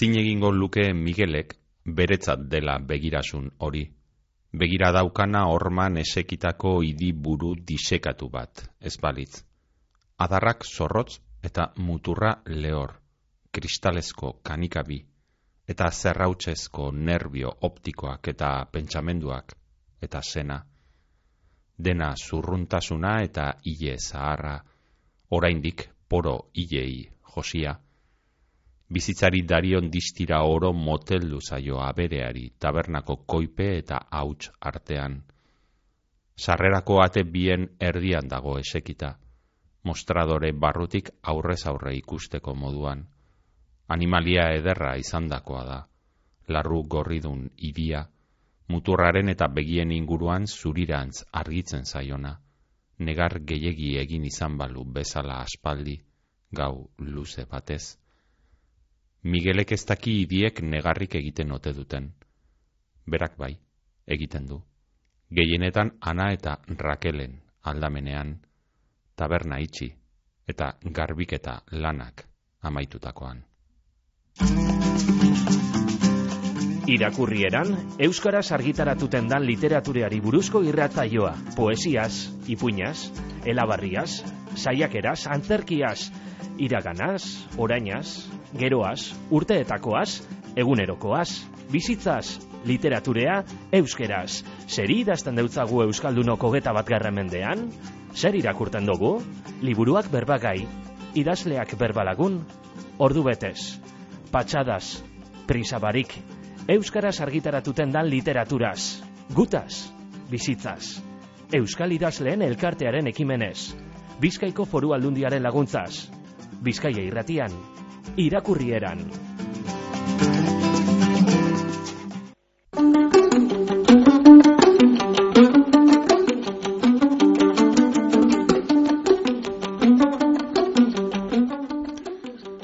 Zin egingo luke Miguelek beretzat dela begirasun hori. Begira daukana orman esekitako idiburu disekatu bat, ez balitz. Adarrak zorrotz eta muturra lehor, kristalezko kanikabi, eta zerrautzezko nervio optikoak eta pentsamenduak, eta sena. Dena zurruntasuna eta hile zaharra, oraindik poro hilei josia bizitzari darion distira oro moteldu zaio abereari tabernako koipe eta hauts artean. Sarrerako ate bien erdian dago esekita, mostradore barrutik aurrez aurre ikusteko moduan. Animalia ederra izandakoa da, larru gorridun idia, muturraren eta begien inguruan zurirantz argitzen zaiona, negar gehiegi egin izan balu bezala aspaldi, gau luze batez. Miguelek ez daki idiek negarrik egiten ote duten. Berak bai, egiten du. Gehienetan ana eta Rakelen aldamenean, taberna itxi eta garbiketa lanak amaitutakoan. Irakurrieran, Euskaraz argitaratuten dan literatureari buruzko irratzaioa, poesiaz, ipuñaz, elabarriaz, saiakeraz, antzerkiaz, iraganaz, orainaz, geroaz, urteetakoaz, egunerokoaz, bizitzaz, literaturea, euskeraz. Zer idazten deutzagu Euskaldunoko geta bat mendean? Zer irakurten dugu? Liburuak berbagai, idazleak berbalagun, ordu betez, patxadas, prisabarik, Euskaraz argitaratuten dan literaturaz, gutaz, bizitzaz. Euskal idazleen elkartearen ekimenez, Bizkaiko foru aldundiaren laguntzaz, Bizkaia irratian, irakurrieran.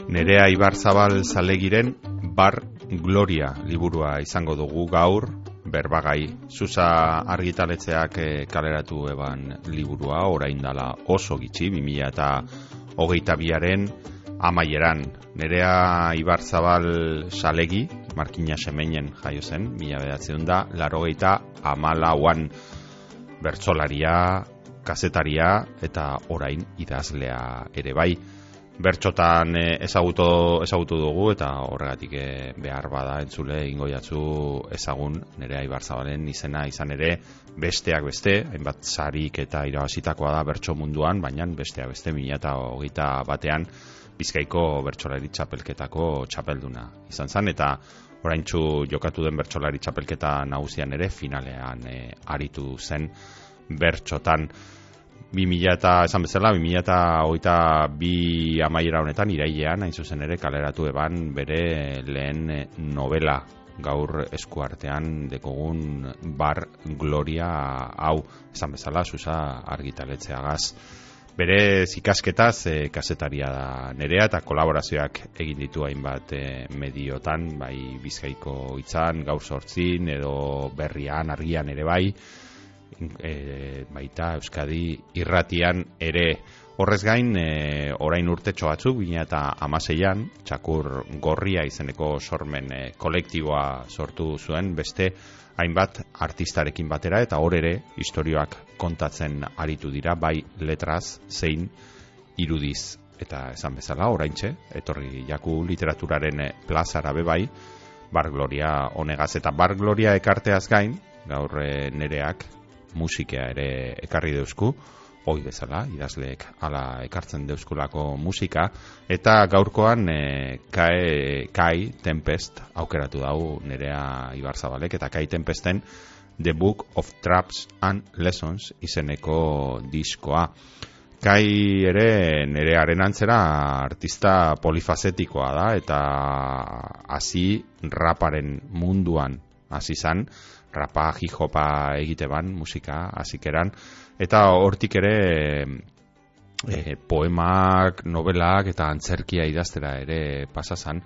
Nerea Ibarzabal zalegiren Bar Gloria liburua izango dugu gaur berbagai. Zuza argitaletzeak eh, kaleratu eban liburua, orain dala oso gitxi, 2000 eta hogeita biaren amaieran. Nerea Ibarzabal salegi, Markina Semeinen jaio zen, mila bedatzen da, laro geita amalauan bertsolaria, kazetaria eta orain idazlea ere bai. Bertxotan eh, ezagutu, ezagutu dugu eta horregatik eh, behar bada entzule ingoiatzu ezagun nerea Ibarzabalen izena izan ere besteak beste, hainbat sarik eta irabazitakoa da bertso munduan, baina besteak beste mila eta hogeita batean Bizkaiko bertsolari txapelketako txapelduna izan zen, eta oraintzu jokatu den bertsolari txapelketa nagusian ere finalean e, aritu zen bertxotan. 2000 eta esan bezala, 2000 eta hogeita bi amaiera honetan irailean, hain zuzen ere kaleratu eban bere lehen novela gaur eskuartean dekogun bar gloria hau, esan bezala, zuza argitaletzeagaz bere zikasketaz e, kasetaria da nerea eta kolaborazioak egin ditu hainbat e, mediotan, bai bizkaiko itzan, gaur sortzin, edo berrian, argian ere bai, e, baita Euskadi irratian ere. Horrez gain, e, orain urte txoatzu, bina eta amaseian, txakur gorria izeneko sormen e, kolektiboa sortu zuen, beste hainbat artistarekin batera eta hor ere historioak kontatzen aritu dira bai letraz zein irudiz. Eta esan bezala oraintxe etorri jaku literaturaren plazara be bai Bar Gloria honegaz eta Bar Gloria ekarteaz gain gaur eh, nereak musikea ere ekarri deusku. Hoi bezala, idazleek ala ekartzen deuskulako musika, eta gaurkoan e, kai, kai Tempest aukeratu dau nerea Ibarzabalek, eta kai Tempesten The Book of Traps and Lessons izeneko diskoa. Kai ere nerearen antzera artista polifazetikoa da, eta hasi raparen munduan hasi zan, rapa, hijopa egite ban, musika, hasikeran, eta hortik ere e, poemak, novelak eta antzerkia idaztera ere pasazan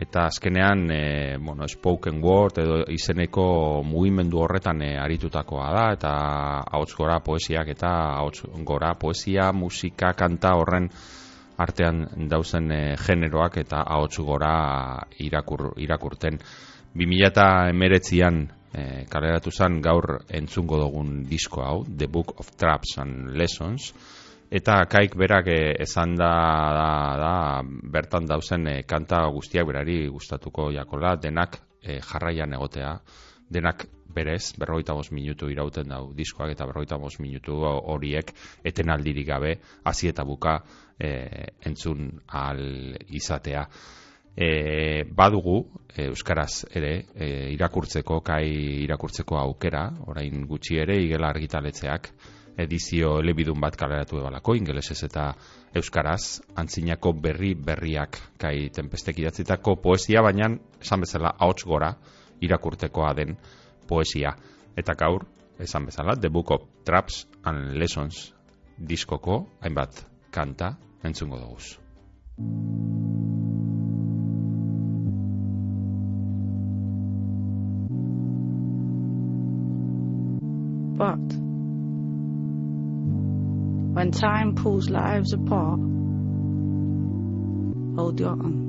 eta azkenean e, bueno, spoken word edo izeneko mugimendu horretan e, aritutakoa da. Eta hauts gora poesiak eta hauts gora poesia, musika, kanta horren artean dauzen e, generoak eta ahotsu gora irakur, irakurten. 2008an e, kaleratu zen gaur entzungo dugun disko hau, The Book of Traps and Lessons, eta kaik berak e, esan da, da, bertan dauzen e, kanta guztiak berari gustatuko jakola, denak e, jarraian egotea, denak berez, berroita bost minutu irauten dau diskoak eta berroita bost minutu horiek eten aldirik gabe, hasi eta buka e, entzun al izatea e, badugu e, euskaraz ere e, irakurtzeko kai irakurtzeko aukera orain gutxi ere igela argitaletzeak edizio elebidun bat kaleratu ebalako ingelesez eta euskaraz antzinako berri berriak kai tempestek idatzitako poesia baina esan bezala ahots gora irakurtekoa den poesia eta gaur esan bezala The Book of Traps and Lessons diskoko hainbat kanta entzungo dugu. But when time pulls lives apart, hold your own.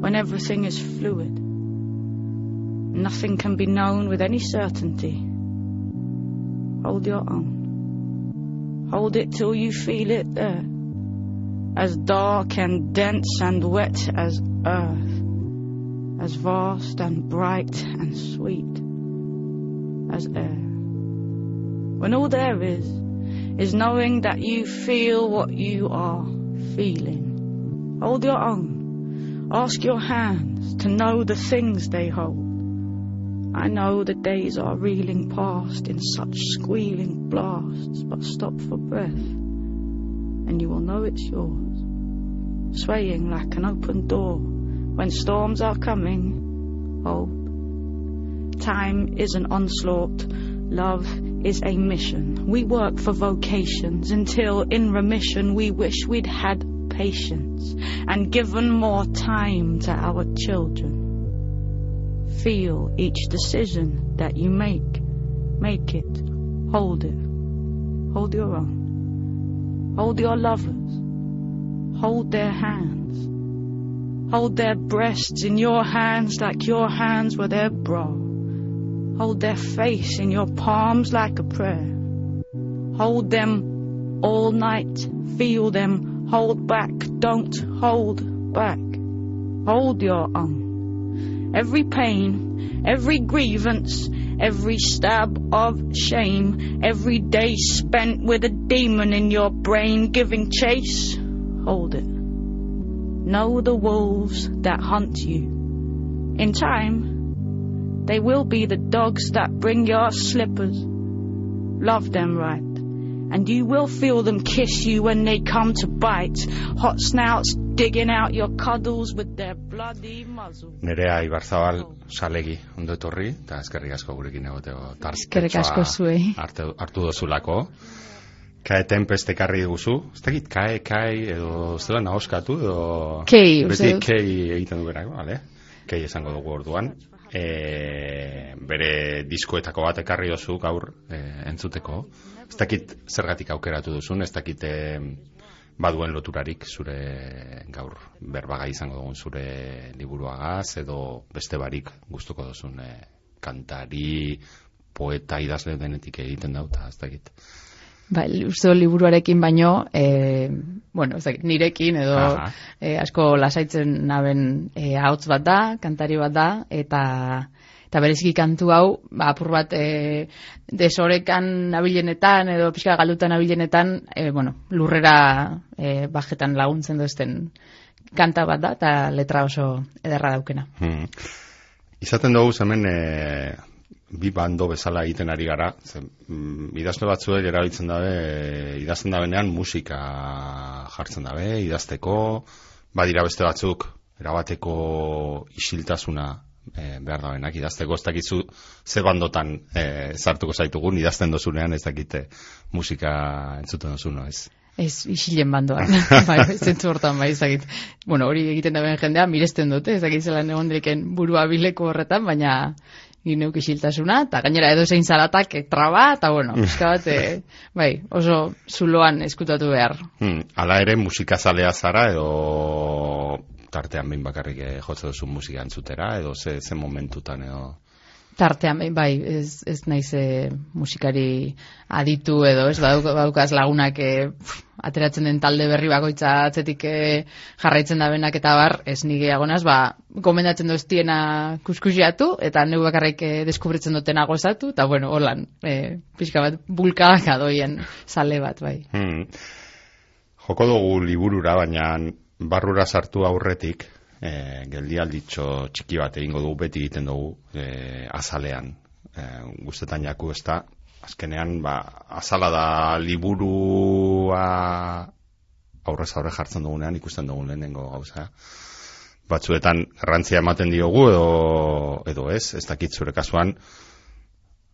When everything is fluid, nothing can be known with any certainty, hold your own. Hold it till you feel it there, as dark and dense and wet as earth, as vast and bright and sweet as air. When all there is, is knowing that you feel what you are feeling. Hold your own. Ask your hands to know the things they hold. I know the days are reeling past in such squealing blasts, but stop for breath, and you will know it's yours. Swaying like an open door when storms are coming. Hold Time is an onslaught. Love is a mission. We work for vocations until in remission we wish we'd had patience and given more time to our children. Feel each decision that you make. Make it. Hold it. Hold your own. Hold your lovers. Hold their hands. Hold their breasts in your hands like your hands were their bra. Hold their face in your palms like a prayer. Hold them all night. Feel them. Hold back. Don't hold back. Hold your own. Every pain, every grievance, every stab of shame, every day spent with a demon in your brain giving chase, hold it. Know the wolves that hunt you. In time, they will be the dogs that bring your slippers. Love them right. And you will feel them kiss you when they come to bite. Hot snouts digging out your cuddles with their bloody muzzle. Nerea Ibarzabal salegi ondo etorri, eta eskerrik asko gurekin egoteko Eskerrik asko zuei. Hartu, hartu dozulako. Kae tempeste karri duzu. Ez dakit, kae, kae, edo zela nahoskatu, edo... Kei, Beti kei egiten du berako, vale? Kei esango dugu orduan e, bere diskoetako bat ekarri dozu gaur e, entzuteko. Ez dakit zergatik aukeratu duzun, ez dakit e, baduen loturarik zure gaur berbaga izango dugun zure liburuagaz edo beste barik gustuko duzun e, kantari, poeta idazle denetik egiten dauta, ez dakit. Ba, uste liburuarekin baino, e, bueno, ez dakit, nirekin edo e, asko lasaitzen naben e, ahots bat da, kantari bat da, eta eta bereziki kantu hau, ba, apur bat e, desorekan nabilenetan edo pixka galutan nabilenetan, e, bueno, lurrera e, bajetan laguntzen duzten kanta bat da, eta letra oso ederra daukena. Hmm. Izaten dugu hemen e, bi bando bezala egiten ari gara, zen, mm, idazle batzuek erabiltzen dabe, idazten dabenean musika jartzen dabe, idazteko, badira beste batzuk, erabateko isiltasuna e, behar dabenak, idazteko, ez dakizu ze bandotan e, zartuko zaitugun, idazten dozunean ez dakite musika entzuten dozu, no ez? Ez, isilen bandoan. bai, zentzu hortan bai, ezagit. Bueno, hori egiten da jendea, miresten dute, ezagit zelan egon direken burua bileko horretan, baina gineuk isiltasuna, eta gainera edo zein zaratak traba, eta bueno, pizka bat, e, bai, oso zuloan eskutatu behar. Hmm, ala ere, musikazalea zara, edo tartean behin bakarrik eh, jotze duzu musika entzutera, edo ze, ze momentutan, edo tartean bai, ez, ez naiz e, musikari aditu edo, ez badukaz lagunak e, ateratzen den talde berri bakoitza atzetik e, jarraitzen da benak eta bar, ez nige agonaz, ba, gomendatzen doztiena kuskusiatu, eta neu bakarrik e, deskubritzen dutena gozatu, eta bueno, holan, e, pixka bat, bulkadak adoien sale bat, bai. Hmm. Joko dugu liburura, baina barrura sartu aurretik, e, geldialditxo txiki bat egingo dugu beti egiten dugu e, azalean. E, guztetan jaku ez da. Azkenean ba, azala da liburua aurrez aurre jartzen dugunean ikusten dugun lehenengo gauza. Batzuetan garrantzia ematen diogu edo, edo ez, ez dakit zure kasuan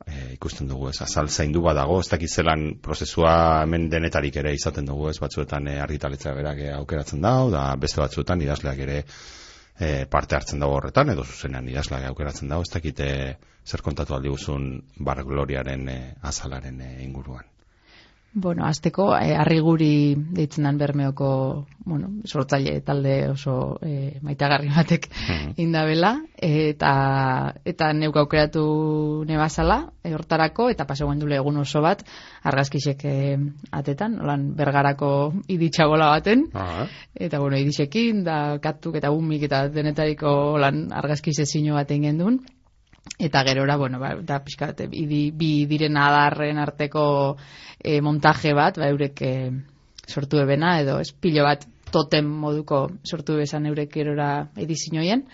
e, ikusten dugu ez, azal zaindu badago, ez dakit zelan prozesua hemen denetarik ere izaten dugu ez, batzuetan e, argitaletza berak aukeratzen dau, da beste batzuetan idazleak ere e, parte hartzen dago horretan, edo zuzenean idazleak aukeratzen dago, ez dakite zer kontatu aldi guzun bar gloriaren e, azalaren e, inguruan. Bueno, azteko, eh, arriguri deitzen dan bermeoko, bueno, sortzaile talde oso eh, maitagarri batek mm indabela, eta, eta neuk aukeratu nebazala, e, hortarako, eta pasegoen dule egun oso bat, argazkisek eh, atetan, holan bergarako iditxagola baten, ah. eta bueno, iditxekin, da katuk eta umik eta denetariko holan argazkise zino baten gendun, eta gerora, bueno, ba, da pixkat, bi, bi diren adarren arteko e, montaje bat, ba, eurek e, sortu ebena, edo espilo bat totem moduko sortu bezan eurek gerora edizinoien,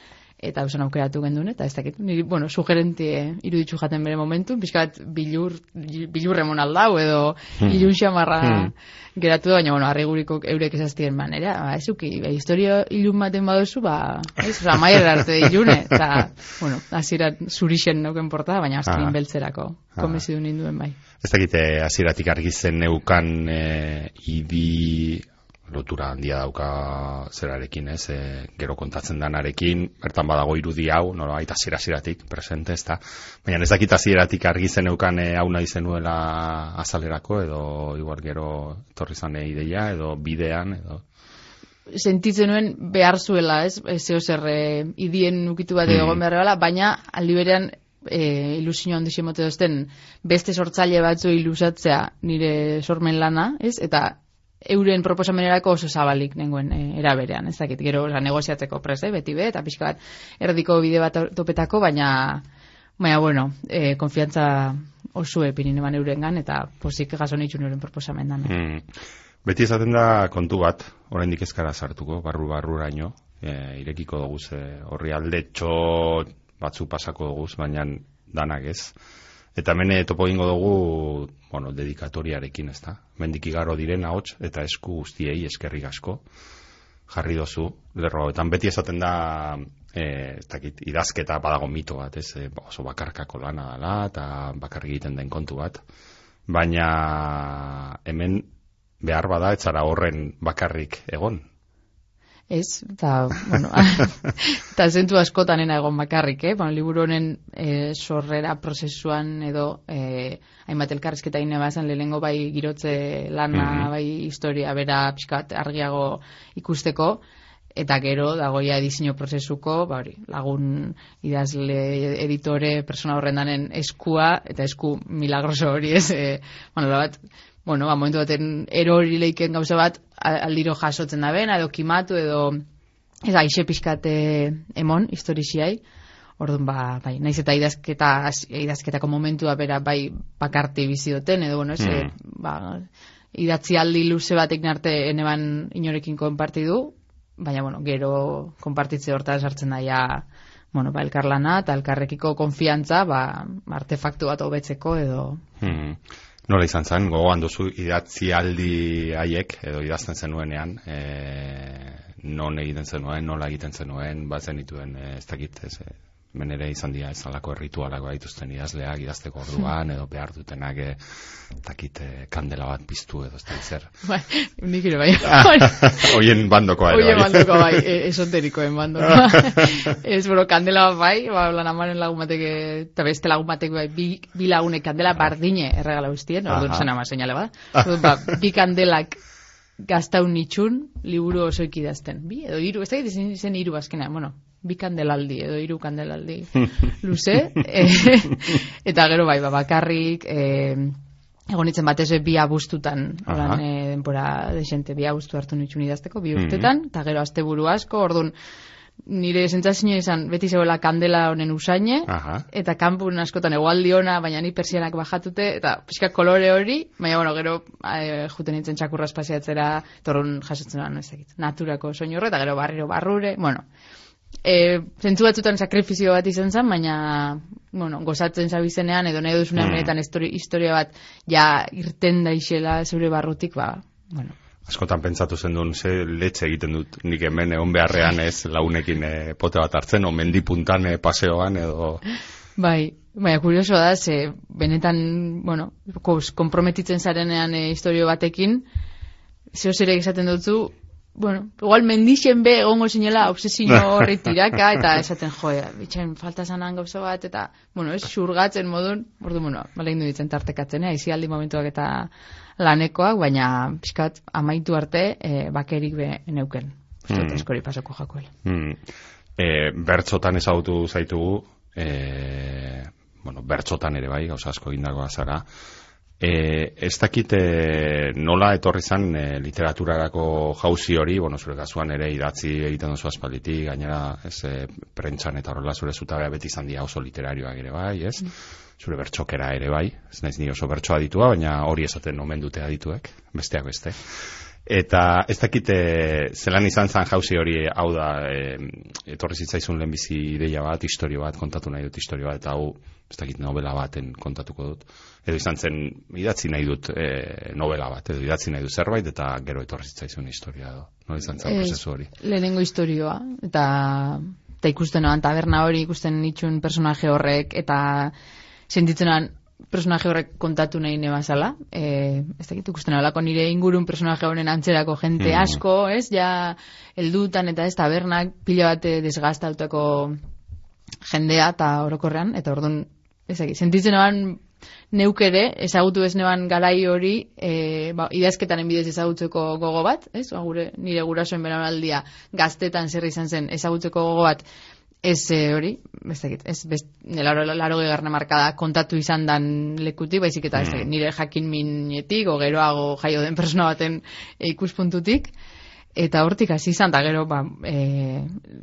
eta usan aukeratu gendun, eta ez dakit, niri, bueno, sugerenti eh, iruditzu jaten bere momentu, pixkat bilur, bilur remon aldau, edo hmm. ilun xamarra hmm. geratu da, baina, bueno, arreguriko eurek esaztien manera, ba, ez uki, ba, historio ilun baten baduzu, ba, ez, oza, maier arte ilune, eta, bueno, azirat zurixen noken porta, baina aztrin ah. beltzerako, ah. komezidu ninduen bai. Ez dakite, aziratik argizen neukan e, idi lotura handia dauka zerarekin, ez, e, gero kontatzen danarekin, bertan badago irudi hau, nola baita zira-ziratik presente, ez da, baina ez dakita ziratik argi zen eukan e, hau nahi zenuela azalerako, edo igual gero torri zane ideia, edo bidean, edo... Sentitzen nuen behar zuela, ez, zeo zer, e, idien ukitu bat egon mm. behar baina aldi berean e, ilusio handi zemote dozten beste sortzaile batzu ilusatzea nire sormen lana, ez? Eta euren proposamenerako oso zabalik nengoen e, eraberean, ez dakit, gero oza, negoziatzeko prese, beti be, eta pixka bat erdiko bide bat topetako, baina, baina, bueno, e, konfiantza oso epinin eman euren eta posik gaso nitzu euren proposamendan. Hmm. Beti izaten da kontu bat, oraindik ezkara sartuko, barru barru raino, e, irekiko dugu horri alde txo batzu pasako dugu, baina danak ez. Eta mene topo ingo dugu, bueno, dedikatoriarekin, ez da? Mendik igaro diren ahots eta esku guztiei eskerrik asko jarri dozu lerro. Eta beti esaten da, e, ez dakit, idazketa badago mito bat, ez? E, oso bakarkako lana dela eta bakarrik egiten den kontu bat. Baina hemen behar bada etzara horren bakarrik egon, Ez, eta, bueno, eta zentu askotan ena egon bakarrik, eh? Bueno, liburu honen e, sorrera prozesuan edo e, hainbat elkarrezketa ine bazan lehengo bai girotze lana, mm bai historia bera pixkat argiago ikusteko, eta gero dagoia edizio prozesuko, ba hori, lagun idazle editore persona horrendanen eskua, eta esku milagroso hori ez, e, bueno, bat, bueno, ba, momentu baten erori leiken gauza bat, aldiro jasotzen da bena, edo kimatu, edo ez aixe pixkate emon, historiziai, orduan, ba, bai, naiz eta idazketa, idazketako momentua bera, bai, bakarti bizi duten, edo, bueno, ez, mm. ba, idatzi aldi luze batek narte eneban inorekin konparti du, baina, bueno, gero konpartitze horta sartzen daia, bueno, ba, elkarlana, eta elkarrekiko konfiantza, ba, artefaktu bat hobetzeko, edo... Mm. Nola izan zen, gogoan duzu idatzi aldi haiek, edo idazten zenuenean, e, non egiten zenuen, nola egiten zenuen, batzen dituen, e, ez dakit, ez, e, menere izan dira ezalako ritualak dituzten idazleak idazteko orduan edo behar dutenak e, takit kandela bat piztu edo ez da zer. Bai, nik ere bai. Oien bandokoa ere bai. Oien bandokoa bai, e, esoterikoen bandokoa. ez bero, kandela bat bai, ba, lan amaren lagun batek, eta beste lagun batek bai, bi, bi lagunek kandela bardine erregala ustien, orduan zen ama seinale bat. Ba, bi kandelak gaztaun nitxun liburu oso ikidazten. Bi, edo iru, ez da zen, zen iru azkenean, bueno, bi kandelaldi, edo iru kandelaldi luze. e, eta gero bai, ba, bakarrik, e, egon itzen batez bi abustutan, oran, e, denpora desente, bi abustu hartu nitxun idazteko, bi mhm. urtetan, eta gero azte buru asko, orduan, nire sentsazioa izan beti zegoela kandela honen usaine eta kanpun askotan egualdi ona baina ni persianak bajatute eta pixka kolore hori baina bueno gero e, juten nintzen txakurra espaziatzera torun jasotzen da ez dakit naturako soinu horre eta gero barriro barrure bueno e, zentzu batzutan sakrifizio bat izan zen baina bueno, gozatzen zabizenean edo nahi duzunean mm. benetan historia bat ja irten daixela zure barrutik ba bueno askotan pentsatu zen duen, ze letxe egiten dut nik hemen egon beharrean ez launekin e, pote bat hartzen, o mendipuntan e, paseoan edo... Bai, bai, kurioso da, ze benetan, bueno, komprometitzen zarenean e, historio batekin, zeo zere esaten dutzu, bueno, igual mendixen be egongo zinela obsesio horri tiraka, eta esaten, jo, bitxen falta zanan gauza bat, eta, bueno, ez xurgatzen modun, ordu, bueno, malein du ditzen tartekatzen, eh, izi aldi momentuak eta lanekoak, baina pixkat amaitu arte e, bakerik be neuken. Mm. eskori pasako jakoel. Mm. E, bertzotan ezagutu zaitugu, e, bueno, bertzotan ere bai, gauza asko egindagoa zara, E, ez dakit nola etorri zan e, literaturarako jauzi hori, bueno, zure kasuan ere idatzi egiten duzu aspalditik, gainera ez e, prentxan eta horrela zure zutabea beti izan dia oso literarioak ere bai, ez? Mm zure bertxokera ere bai, ez naiz ni oso bertsoa ditua, baina hori esaten omen dute adituek, besteak beste. Eta ez dakite zelan izan zan jauzi hori hau da e, etorri zitzaizun lehenbizi ideia bat, historio bat, kontatu nahi dut historio bat, eta hau ez dakit novela baten kontatuko dut. Edo izan zen idatzi nahi dut e, novela bat, edo idatzi nahi dut zerbait, eta gero etorri zitzaizun historia edo. No izan zen prozesu hori. Lehenengo historioa, eta, eta ikusten noan taberna hori, ikusten nitxun personaje horrek, eta sentitzenan personaje horrek kontatu nahi nebazala. E, ez dakit ikusten alako nire ingurun personaje honen antzerako jente mm. asko, ez? Ja, eldutan eta ez tabernak pila bat desgaztautako jendea eta orokorrean, eta orduan, ez dakit, sentitzen neban neuk ere, ezagutu ez neban garai hori, e, ba, idazketaren bidez ezagutzeko gogo bat, ez? Ba, gure, nire gurasoen beramaldia gaztetan zer izan zen ezagutzeko gogo bat, Ez e, hori, ez dakit, ez best, laro, laro markada kontatu izan dan lekutik, baizik eta mm. nire jakin minetik, o geroago jaio den persona baten ikuspuntutik, eta hortik hasi izan, da gero, ba, e,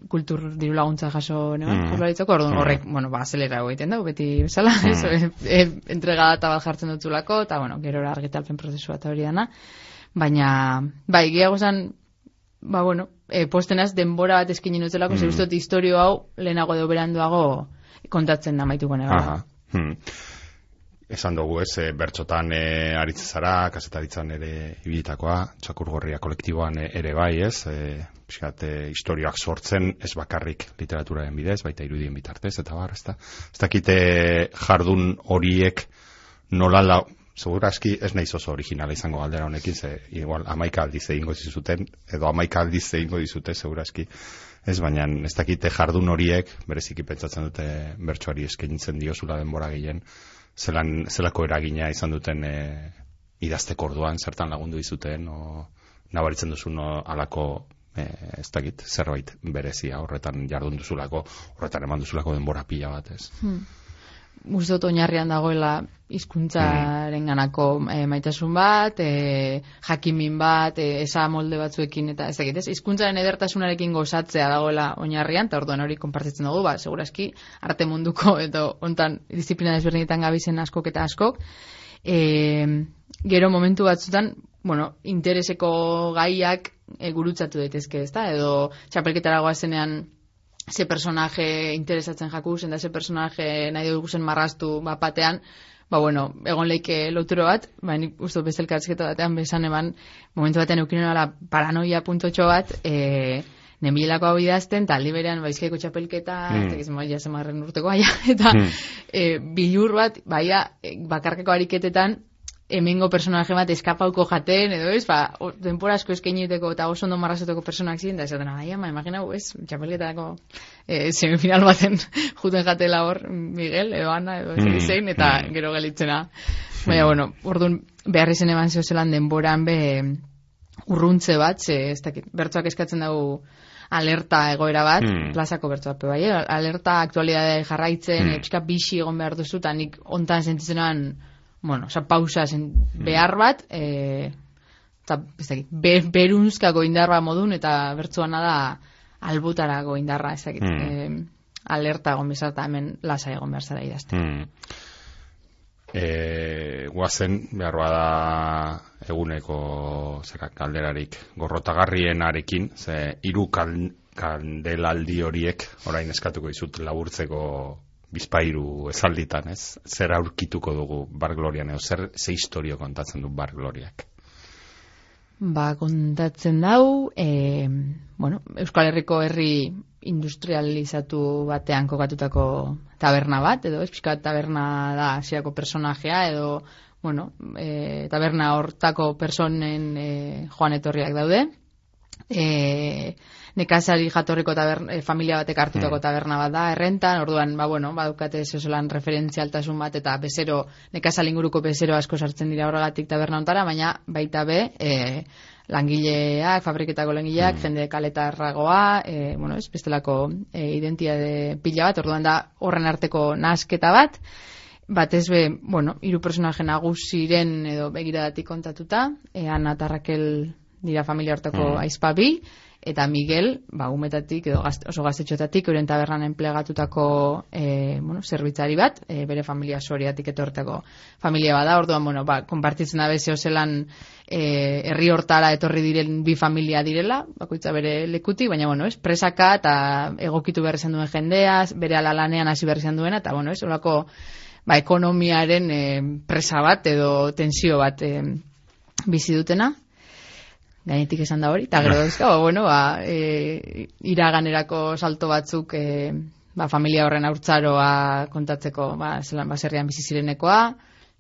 kultur diru laguntza jaso neban, mm. orduan mm. horrek, bueno, ba, azelera egiten da, beti bezala, mm. ez, e, entregada eta bat jartzen dutzulako, eta, bueno, gero argitalpen prozesua eta hori dana, baina, bai, gehiago zan, ba, bueno, e, postenaz denbora bat eskinen utzelako, mm. zer ustot historio hau lehenago edo beranduago kontatzen da maituko nega. Hmm. Esan dugu ez, e, bertxotan e, aritze zara, kasetaritzan ere ibilitakoa, txakurgorria kolektiboan e, ere bai ez, e, piskat, e, historioak sortzen ez bakarrik literaturaren bidez, baita irudien bitartez, eta bar, ez da. Ez dakite jardun horiek nola Segurazki ez naiz oso originala izango galdera honekin, ze igual amaika aldiz egingo zizuten, edo amaika aldiz egingo dizute, segurazki. Ez baina ez dakite jardun horiek, bereziki pentsatzen dute bertsoari eskaintzen diozula denbora gehien, zelan, zelako eragina izan duten e, idazteko orduan, zertan lagundu dizuten, o nabaritzen duzu no, alako e, ez dakit, zerbait berezia horretan jardun duzulako, horretan eman duzulako denbora pila bat, ez. Hmm guztot oinarrian dagoela hizkuntzaren ganako e, maitasun bat, e, jakimin bat, e, esa molde batzuekin, eta ez dakit, ez, hizkuntzaren edertasunarekin gozatzea dagoela oinarrian, eta orduan hori konpartitzen dugu, ba, segurazki, arte munduko, edo ontan disiplina desberdinetan gabizen askok eta askok, e, gero momentu batzutan, bueno, intereseko gaiak e, gurutzatu daitezke, ez da, edo txapelketara goazenean, ze personaje interesatzen jaku, zen da ze personaje nahi dugu zen marraztu bapatean, ba bueno, egon leike loturo bat, ba nik uste bezelkatzketa batean bezan eman, momentu batean eukinen ala paranoia puntotxo bat, e, nemilako hau idazten, eta aldi berean baizkaiko txapelketa, mm. eta gizmo, jasemarren urteko baia, eta mm. e, bilur bat, baia, e, bakarkako ariketetan, hemengo personaje bat eskapauko jaten, edo ez, ba, denpora asko eskeniteko eta oso ondo marrazeteko personak ziren, da esaten, aia, ma, imagina, ez, txapelketako e, semifinal baten juten jatela hor, Miguel, edo Ana, edo mm. zein, eta mm. gero galitzena. Baina, bueno, orduan, behar izan eman zehozelan denboran be urruntze bat, ze, ez dakit, bertzoak eskatzen dugu alerta egoera bat, mm. plazako bertzoak, bai, alerta aktualidade jarraitzen, mm. pixka bixi egon behar duzu, eta nik ontan sentitzenan, bueno, oza, pausa zen mm. behar bat, e, eta, ez be, berunzkako indarra modun, eta bertzuana da albutarako indarra, ez dakit, mm. e, alerta egon bizar, eta hemen lasa egon behar zara idazte. Mm. E, guazen, behar bada eguneko zera, kalderarik gorrotagarrien arekin, ze iru kandelaldi horiek, orain eskatuko izut laburtzeko bizpairu esalditan, ez? Zer aurkituko dugu Bar Glorian, edo zer ze historio kontatzen du Bar Gloriak? Ba, kontatzen dau, e, bueno, Euskal Herriko herri industrializatu batean kokatutako taberna bat, edo ez taberna da asiako personajea, edo, bueno, e, taberna hortako personen e, joan etorriak daude. E, nekazari jatorriko taberna, e, familia batek hartutako mm. taberna bat da, errentan, orduan, ba, bueno, badukate zezolan referentzialtasun bat, eta bezero, nekazal inguruko bezero asko sartzen dira horregatik taberna ontara, baina baita be, e, langileak, fabriketako langileak, mm. jende kaletarragoa, e, bueno, ez, bestelako e, identiade pila bat, orduan da horren arteko nasketa bat, batez be, bueno, hiru personaje nagusiren edo begiradatik kontatuta, e, Ana Tarrakel dira familia hortako mm. aizpabi, eta Miguel, ba, umetatik, edo gazte, oso gaztetxotatik, euren tabernan enplegatutako e, bueno, zerbitzari bat, e, bere familia soriatik etorteko familia bada, orduan, bueno, ba, konpartitzen da bezio zelan e, herri hortara etorri diren bi familia direla, bakoitza bere lekuti, baina, bueno, es, presaka eta egokitu behar izan duen jendea, bere alalanean hasi behar izan duena, eta, bueno, es, olako, ba, ekonomiaren e, presa bat edo tensio bat e, bizi dutena, gainetik esan da hori, eta gero dauzka, ba, bueno, ba, e, iraganerako salto batzuk e, ba, familia horren aurtzaroa kontatzeko ba, zelan baserrian bizi zirenekoa,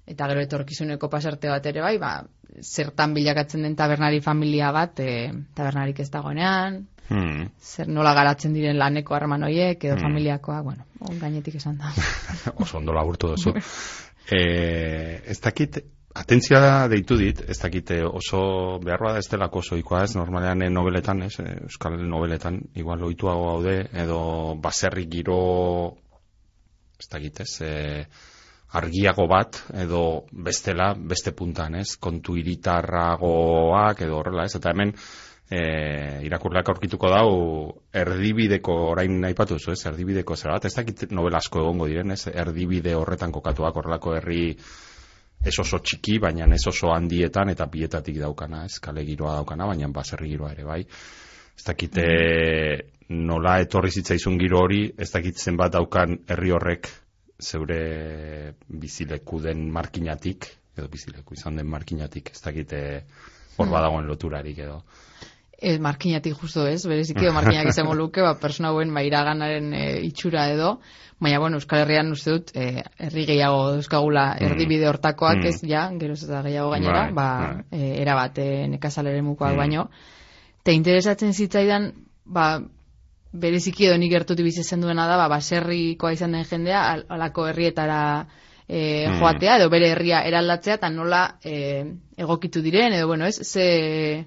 eta gero etorkizuneko pasarte bat ere bai, ba, zertan bilakatzen den tabernari familia bat, e, tabernarik ez dagoenean, hmm. zer nola garatzen diren laneko harreman horiek, edo hmm. familiakoa, bueno, on gainetik esan da. Oso ondo laburtu duzu. eh, ez dakit, Atentzioa deitu dit, ez dakite oso behar bada ez delako oso ez, normalean eh, nobeletan, ez, eh, euskal nobeletan, igual oituago gaude, edo baserri giro, ez dakite, ez, e, argiago bat, edo bestela, beste puntan, ez, kontu iritarragoak, edo horrela, ez, eta hemen, e, irakurleak aurkituko dau, erdibideko, orain nahi patu ez, erdibideko zera bat, ez dakit novela asko egongo diren, ez, erdibide horretan kokatuak, horrelako herri, ez oso txiki, baina ez oso handietan eta bietatik daukana, ez kale giroa daukana, baina baserri giroa ere bai. Ez dakite nola etorri zitzaizun giro hori, ez dakit zenbat daukan herri horrek zeure bizileku den markinatik, edo bizileku izan den markinatik, ez dakite hor hmm. badagoen loturarik edo. Ez, markinatik justo ez, bereziki markinak izango luke, ba, persona hauen ba, iraganaren e, itxura edo, baina, bueno, Euskal Herrian uste dut, e, herri gehiago euskagula mm. erdibide hortakoak mm. ez, ja, gero ez da gehiago gainera, bai, ba, bai. e, erabat, e, nekazalere mukoak mm. baino. Te interesatzen zitzaidan, ba, bereziki edo nik gertuti bizitzen duena da, ba, baserrikoa izan den jendea, alako herrietara e, joatea, edo bere herria eraldatzea, eta nola e, egokitu diren, edo, bueno, ez, ze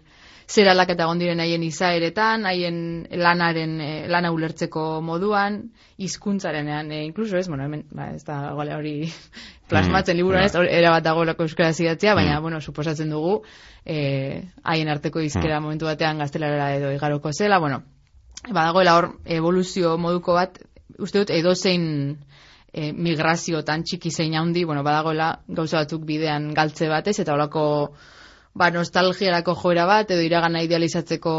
zer aldaketa egon diren haien izaeretan, haien lanaren eh, lana ulertzeko moduan, hizkuntzarenean e, inkluso ez, bueno, hemen, ba, ez da gole hori plasmatzen mm, liburuan ez, era bat dagoelako euskara zidatzea, baina, mm. bueno, suposatzen dugu, eh, haien arteko izkera mm. momentu batean gaztelara edo igaroko zela, bueno, badagoela hor evoluzio moduko bat, uste dut, edozein e, migrazio tan txiki zein handi, bueno, badagoela gauza batzuk bidean galtze batez, eta holako ba, nostalgiarako joera bat, edo iragana idealizatzeko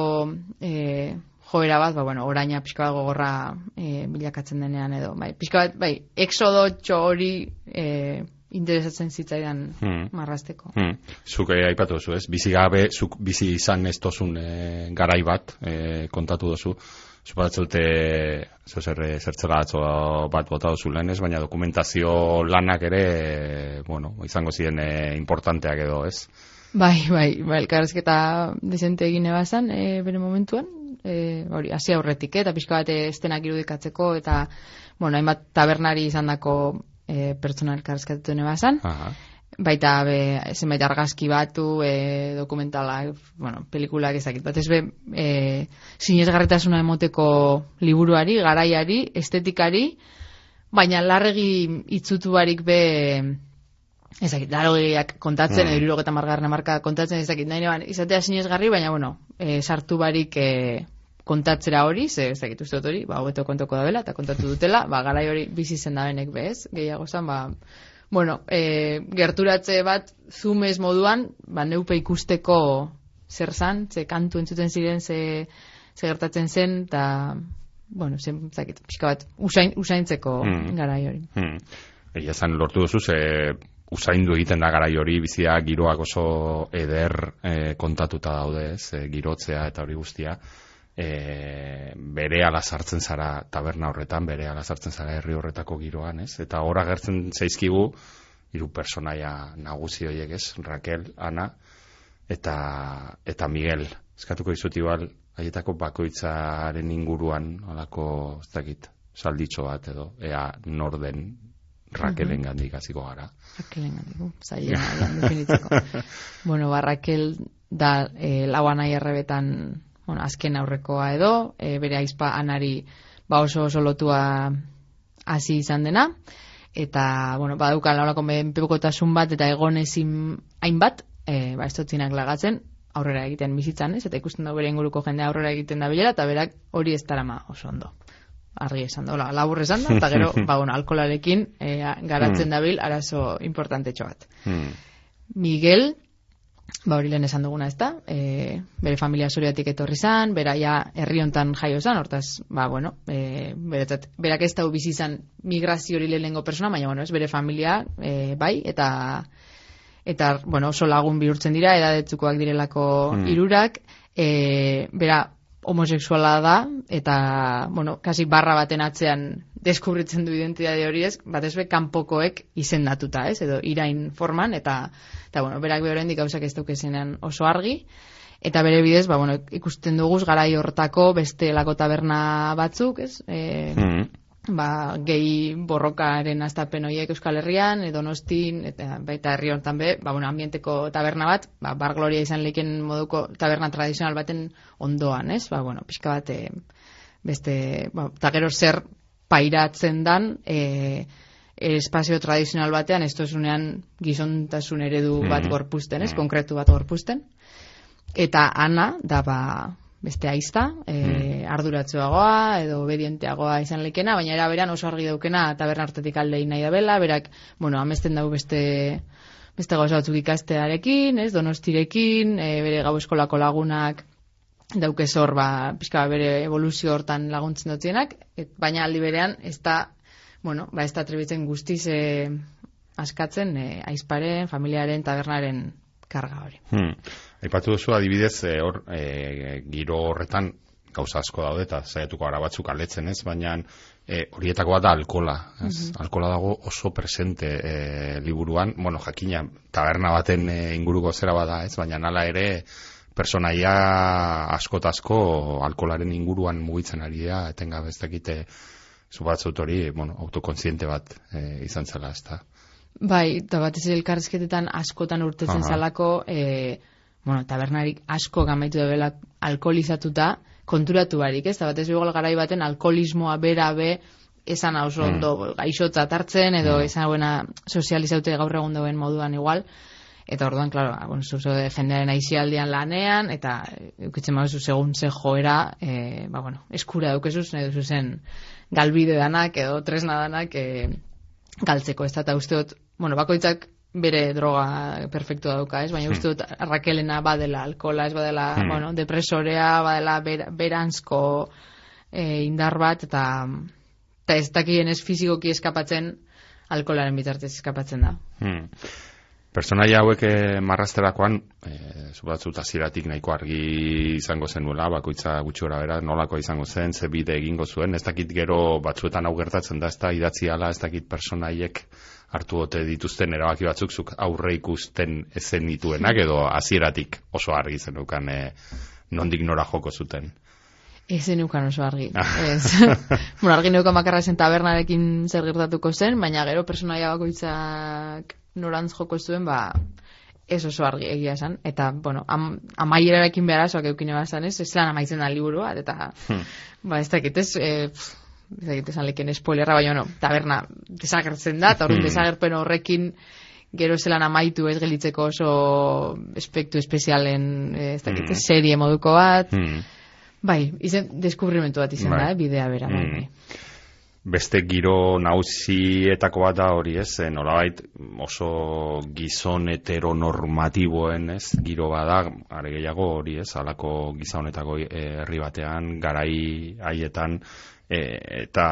e, joera bat, ba, bueno, oraina pixka bat gogorra e, bilakatzen denean edo, bai, pixka bat, bai, exodo txo hori e, interesatzen zitzaidan hmm. marrasteko. Hmm. Zuk eh, aipatu duzu, ez? Bizi gabe, zuk bizi izan ez tozun eh, garai bat eh, kontatu duzu. Zupatzute, zer, zertzela atzo bat bota duzu lehen ez, baina dokumentazio lanak ere, bueno, izango ziren eh, importanteak edo, ez? Bai, bai, bai, elkarrezketa desente egine bazan, e, bere momentuan, e, hori, hasi aurretik, eta pixka bat estenak irudikatzeko, eta, bueno, hainbat tabernari izan dako e, pertsona elkarrezketetu nebazan, baita, be, zenbait argazki batu, e, dokumentala, bueno, pelikulak ezakit, bat ez be, e, sinesgarretasuna emoteko liburuari, garaiari, estetikari, baina larregi itzutu barik be, ezakit, daro kontatzen, mm. edo margarren marka kontatzen, ezakit, nahi neban, izatea sinesgarri, baina, bueno, e, sartu barik e, kontatzera hori, ze, ezakit, uste dut hori, ba, hobeto kontoko da bela, eta kontatu dutela, ba, garai hori bizi zen da benek bez, gehiago zen, ba, bueno, e, gerturatze bat, zumez moduan, ba, neupe ikusteko zer zan, ze kantu entzuten ziren, ze, ze gertatzen zen, eta, bueno, zen, ezakit, pixka bat, usain, usaintzeko mm. garai hori. Mm. Egia zan lortu duzu, ze usaindu egiten da garai hori bizia giroak oso eder e, kontatuta daude, ez, e, girotzea eta hori guztia. E, bere sartzen zara taberna horretan, bere sartzen zara herri horretako giroan, ez? Eta ora gertzen zaizkigu hiru personaia nagusi horiek, ez? Raquel, Ana eta eta Miguel. Eskatuko dizut igual haietako bakoitzaren inguruan holako, ez dakit, salditxo bat edo ea norden Raquelen gandik hasiko gara. Raquelen gandik, zaila definitzeko. bueno, ba, Raquel da e, lauan ahi errebetan bueno, azken aurrekoa edo, e, bere aizpa anari ba oso oso lotua hasi izan dena, eta, bueno, ba, dukan laurako menpekotasun bat eta egon ezin hainbat, e, ba, estotzinak lagatzen, aurrera egiten bizitzan, ez? Eta ikusten da bere inguruko jende aurrera egiten da bilera, eta berak hori ez darama oso ondo argi esan da, labur esan da, eta gero, ba, bueno, alkolarekin e, garatzen mm. dabil arazo importante bat. Mm. Miguel, ba, hori lehen esan duguna ez da, e, bere familia zuriatik etorri zan, bera ja herri hontan jaio zan, hortaz, ba, bueno, e, beretzat, berak ez da bizi zan migrazio hori lehenengo persona, baina, bueno, ez bere familia, e, bai, eta eta, bueno, oso lagun bihurtzen dira, edadetzukoak direlako mm. irurak, e, bera, homosexuala da, eta, bueno, kasi barra baten atzean deskubritzen du identitate hori ez, bat ezbe kanpokoek izendatuta, ez, edo irain forman, eta, eta bueno, berak behar hendik gauzak ez dukezenean oso argi, eta bere bidez, ba, bueno, ikusten duguz garai hortako beste lako taberna batzuk, ez, e, ba, gehi borrokaren astapen horiek Euskal Herrian, edo nostin, eta baita herri honetan be, ba, bueno, ambienteko taberna bat, ba, bar gloria izan leiken moduko taberna tradizional baten ondoan, ez? Ba, bueno, pixka bat, e, beste, ba, eta gero zer pairatzen dan, e, espazio tradizional batean, ez tozunean gizontasun eredu bat mm-hmm. gorpusten, ez? Mm-hmm. Konkretu bat gorpusten. Eta ana, da, ba, beste aizta, e, mm. arduratzuagoa edo obedienteagoa izan lekena, baina era beran oso argi daukena taberna hartetik aldein nahi da bela, berak, bueno, amesten dau beste beste gauza batzuk ikastearekin, ez, donostirekin, e, bere gau eskolako lagunak dauke zor, ba, pixka bere evoluzio hortan laguntzen dutzienak, baina aldi berean, ez da, bueno, ba, ez da trebitzen guztiz e, askatzen e, aizparen, familiaren, tabernaren karga hori. Hmm. Aipatu duzu adibidez e, hor e, giro horretan gauza asko daude eta saiatuko gara batzuk aletzen ez, baina e, horietakoa da alkola. Ez? Mhm. Alkola dago oso presente e, liburuan, bueno, jakina taberna baten e, inguruko zera bada ez, baina nala ere personaia askotazko alkolaren inguruan mugitzen ari da, etengabe ez dakite zu batzut hori, bueno, autokonsiente bat e, izan zela, ez da. Bai, eta bat ez elkarrezketetan askotan urtetzen zalako, e, bueno, tabernarik asko gamaitu da bela alkoholizatuta, konturatu barik, ez? Bat ez bigol garai baten alkoholismoa bera be, esan hau mm. ondo mm. gaixotza hartzen edo mm. esan buena sozializaute gaur egun dauen moduan igual. Eta orduan, klaro, bueno, zuzo de jendearen aizialdian lanean, eta eukitzen mazu segun ze joera, e, ba, bueno, eskura daukezuz, nahi duzu zen galbide danak edo tresna danak e, galtzeko, ez da, eta uste dut, bueno, bakoitzak bere droga perfecto dauka, ez? Baina hmm. uste dut Raquelena badela alkola, ez badela, hmm. bueno, depresorea, badela ber, berantzko e, indar bat, eta, eta ez dakien ez fizikoki eskapatzen alkolaren bitartez eskapatzen da. Hmm. Personaia hauek eh, marrasterakoan, eh, zubatzut aziratik nahiko argi izango zenuela, bakoitza gutxi bera, nolako izango zen, ze bide egingo zuen, ez dakit gero batzuetan hau gertatzen da, ez da idatzi ala, ez dakit personaiek hartu ote dituzten erabaki batzuk zuk aurre ikusten ezen dituenak, edo hasieratik oso argi zenukan eh, nondik nora joko zuten. Ezen ukan oso argi. Ah. Ez. bueno, argi neuka makarra zen tabernarekin zer gertatuko zen, baina gero personaia bakoitzak norantz joko zuen, ba, ez oso argi egia esan. Eta, bueno, am, amaierarekin behar asoak eukine bazan ez, ez lan amaitzen da liburu bat, eta, hmm. ba, ez dakit ez, e, ez dakit esan leken spoilerra, baina, no, taberna desagertzen da, eta horren hmm. desagerpen horrekin, gero zelan amaitu ez gelitzeko oso espektu espezialen, ez dakit, hmm. serie moduko bat, hmm. bai, izen, deskubrimentu bat izan bai. da, eh, bidea bera, bai, bai beste giro nauzietako bat da hori ez, e, nolabait oso gizon heteronormatiboen ez, giro bada, are gehiago hori ez, alako gizonetako eh, herri batean, garai haietan, e, eta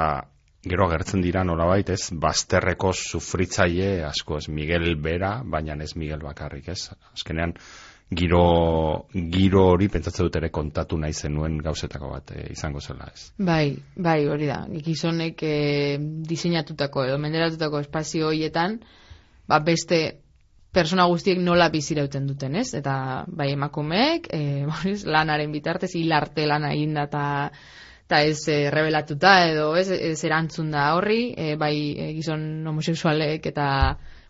gero agertzen dira nolabait ez, bazterreko sufritzaile asko ez, Miguel Bera, baina ez Miguel Bakarrik ez, azkenean, giro, giro hori pentsatzen dut ere kontatu nahi zenuen gauzetako bat e, izango zela ez. Bai, bai, hori da. Gizonek e, diseinatutako edo menderatutako espazio horietan, ba beste persona guztiek nola bizirauten duten, ez? Eta bai emakumeek, e, lanaren bitartez hilarte lana egin da ta eta ez e, revelatuta edo ez, ez erantzun da horri, e, bai e, gizon homoseksualek eta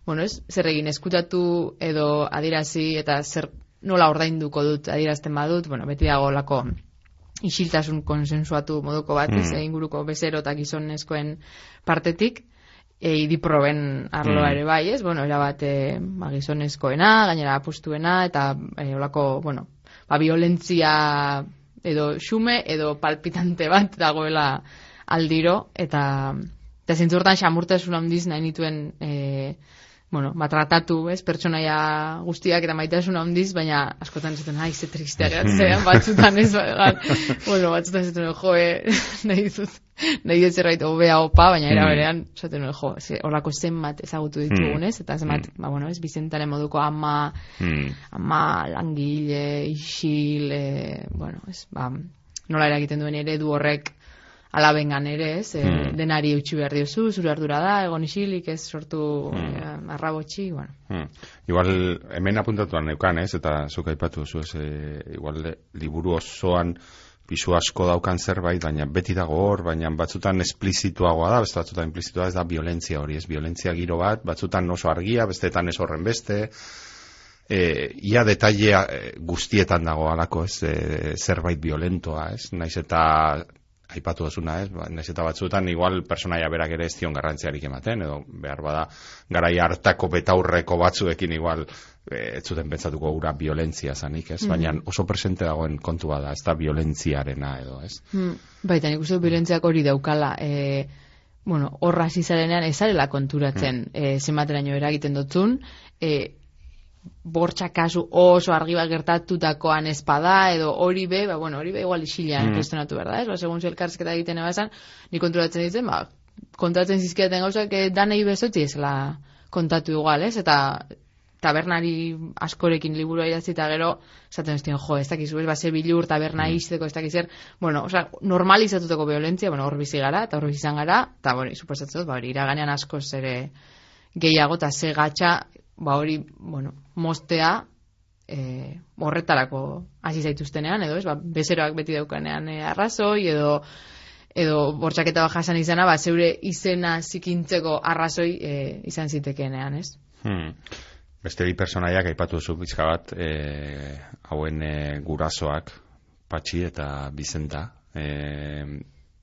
bueno, ez, zer egin eskutatu edo adirazi eta zer nola ordainduko dut adierazten badut, bueno, beti dago lako isiltasun konsensuatu moduko bat, mm. inguruko bezero eta gizonezkoen partetik, e, idiproben arloa mm. ere bai, ez? Bueno, era bat, e, ba, gizonezkoena, gainera apustuena, eta e, olako, bueno, ba, violentzia edo xume, edo palpitante bat dagoela aldiro, eta, eta zintzurtan xamurtasun handiz nahi nituen, e, bueno, ba, tratatu, ez, pertsonaia guztiak eta maitasuna handiz, baina askotan zaten, ai, ze tristea batzutan ez, ba, bueno, batzutan zaten, jo, nahi dut, nahi dut zerbait obea opa, baina era mm. berean, zaten, jo, ze, olako zenbat ezagutu ditugun, ez, eta zenbat, mm. ba, bueno, ez, bizentaren moduko ama, mm. ama, langile, isil, eh, bueno, ez, ba, nola eragiten duen ere du horrek, alabengan ere, ez, e, denari utzi behar diozu, zure ardura da, egon isilik, ez sortu hmm. e, arrabotxi, bueno. Hmm. Igual, hemen apuntatuan neukan, ez, eta zuk aipatu zu, ez, e, igual, liburu osoan pisu asko daukan zerbait, baina beti dago hor, baina batzutan esplizituagoa da, beste batzutan implizitua ez da violentzia hori, ez, violentzia giro bat, batzutan oso argia, bestetan ez horren beste, e, ia detailea guztietan dago alako, ez, e, zerbait violentoa, ez, naiz eta aipatu duzuna, ez? Ba, eta batzuetan igual personaia berak ere ez zion garrantziarik ematen edo behar bada garai hartako betaurreko batzuekin igual e, ez zuten pentsatuko gura violentzia zanik, ez? Mm Baina oso presente dagoen kontu bada, ez da violentziarena edo, ez? Mm. Baita, nik uste violentziak hori daukala, e, bueno, horra zizarenean ezarela konturatzen mm. e, zenbateraino eragiten dutzun, e, bortxa kasu oso argi gertatutakoan espada edo hori be, ba, bueno, hori be igual isilean mm. gestionatu behar da, ez? Ba, segun zelkarsketa egiten ebazan, ni konturatzen ditzen, ba, kontatzen zizkiaten gauzak eh, danei bezotzi ezela kontatu igual, ez? Eta tabernari askorekin liburua idatzi eta gero, esaten ez jo, ez dakizu, ez, ba, ze bilur, taberna mm. izteko, ez dakizer, bueno, oza, normalizatutako violentzia, bueno, hor bizi gara, eta hor izan gara, eta, bueno, suposatzen dut, ba, hori, iraganean askoz ere gehiago, eta ze gatxa, ba hori, bueno, mostea e, horretarako hasi zaituztenean, edo ez, ba, bezeroak beti daukanean e, arrazoi, edo edo bortxaketa bat jasan izana, ba, zeure izena zikintzeko arrazoi e, izan zitekenean, ez? Hmm. Beste bi personaiak aipatu zu bizka bat, e, hauen e, gurasoak, patxi eta bizenta, e,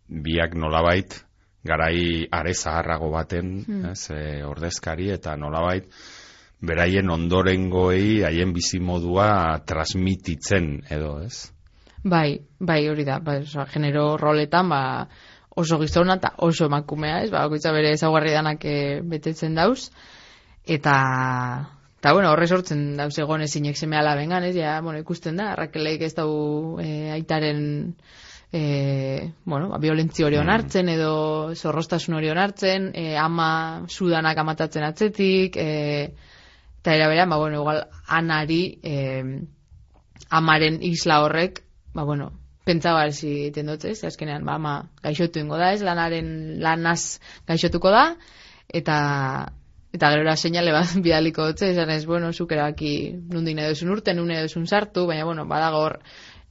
biak nolabait, garai are zaharrago baten, hmm. ez, e, ordezkari, eta nolabait, beraien ondorengoei haien bizimodua transmititzen edo, ez? Bai, bai, hori da, bai, oza, genero roletan, ba, oso gizona eta oso emakumea, ez? Ba, goitza bere ezaugarri danak e, betetzen dauz, eta, eta, bueno, horre sortzen dauz egon ezinek semea bengan, ez? Ja, bueno, ikusten da, Rakeleik ez dau e, aitaren e, bueno, ba, violentzi hori onartzen mm. edo zorrostasun hori onartzen, e, ama sudanak amatatzen atzetik, e, eta era ba, bueno, igual, anari e, amaren isla horrek, ba, bueno, pentsa bar si ez, azkenean, ba, ama gaixotu ingo da, ez, lanaren lanaz gaixotuko da, eta eta gero seinale bat bidaliko dutze, esan ez, bueno, zuk erabaki nundin edo urte, nune edo sartu, baina, bueno, badago hor,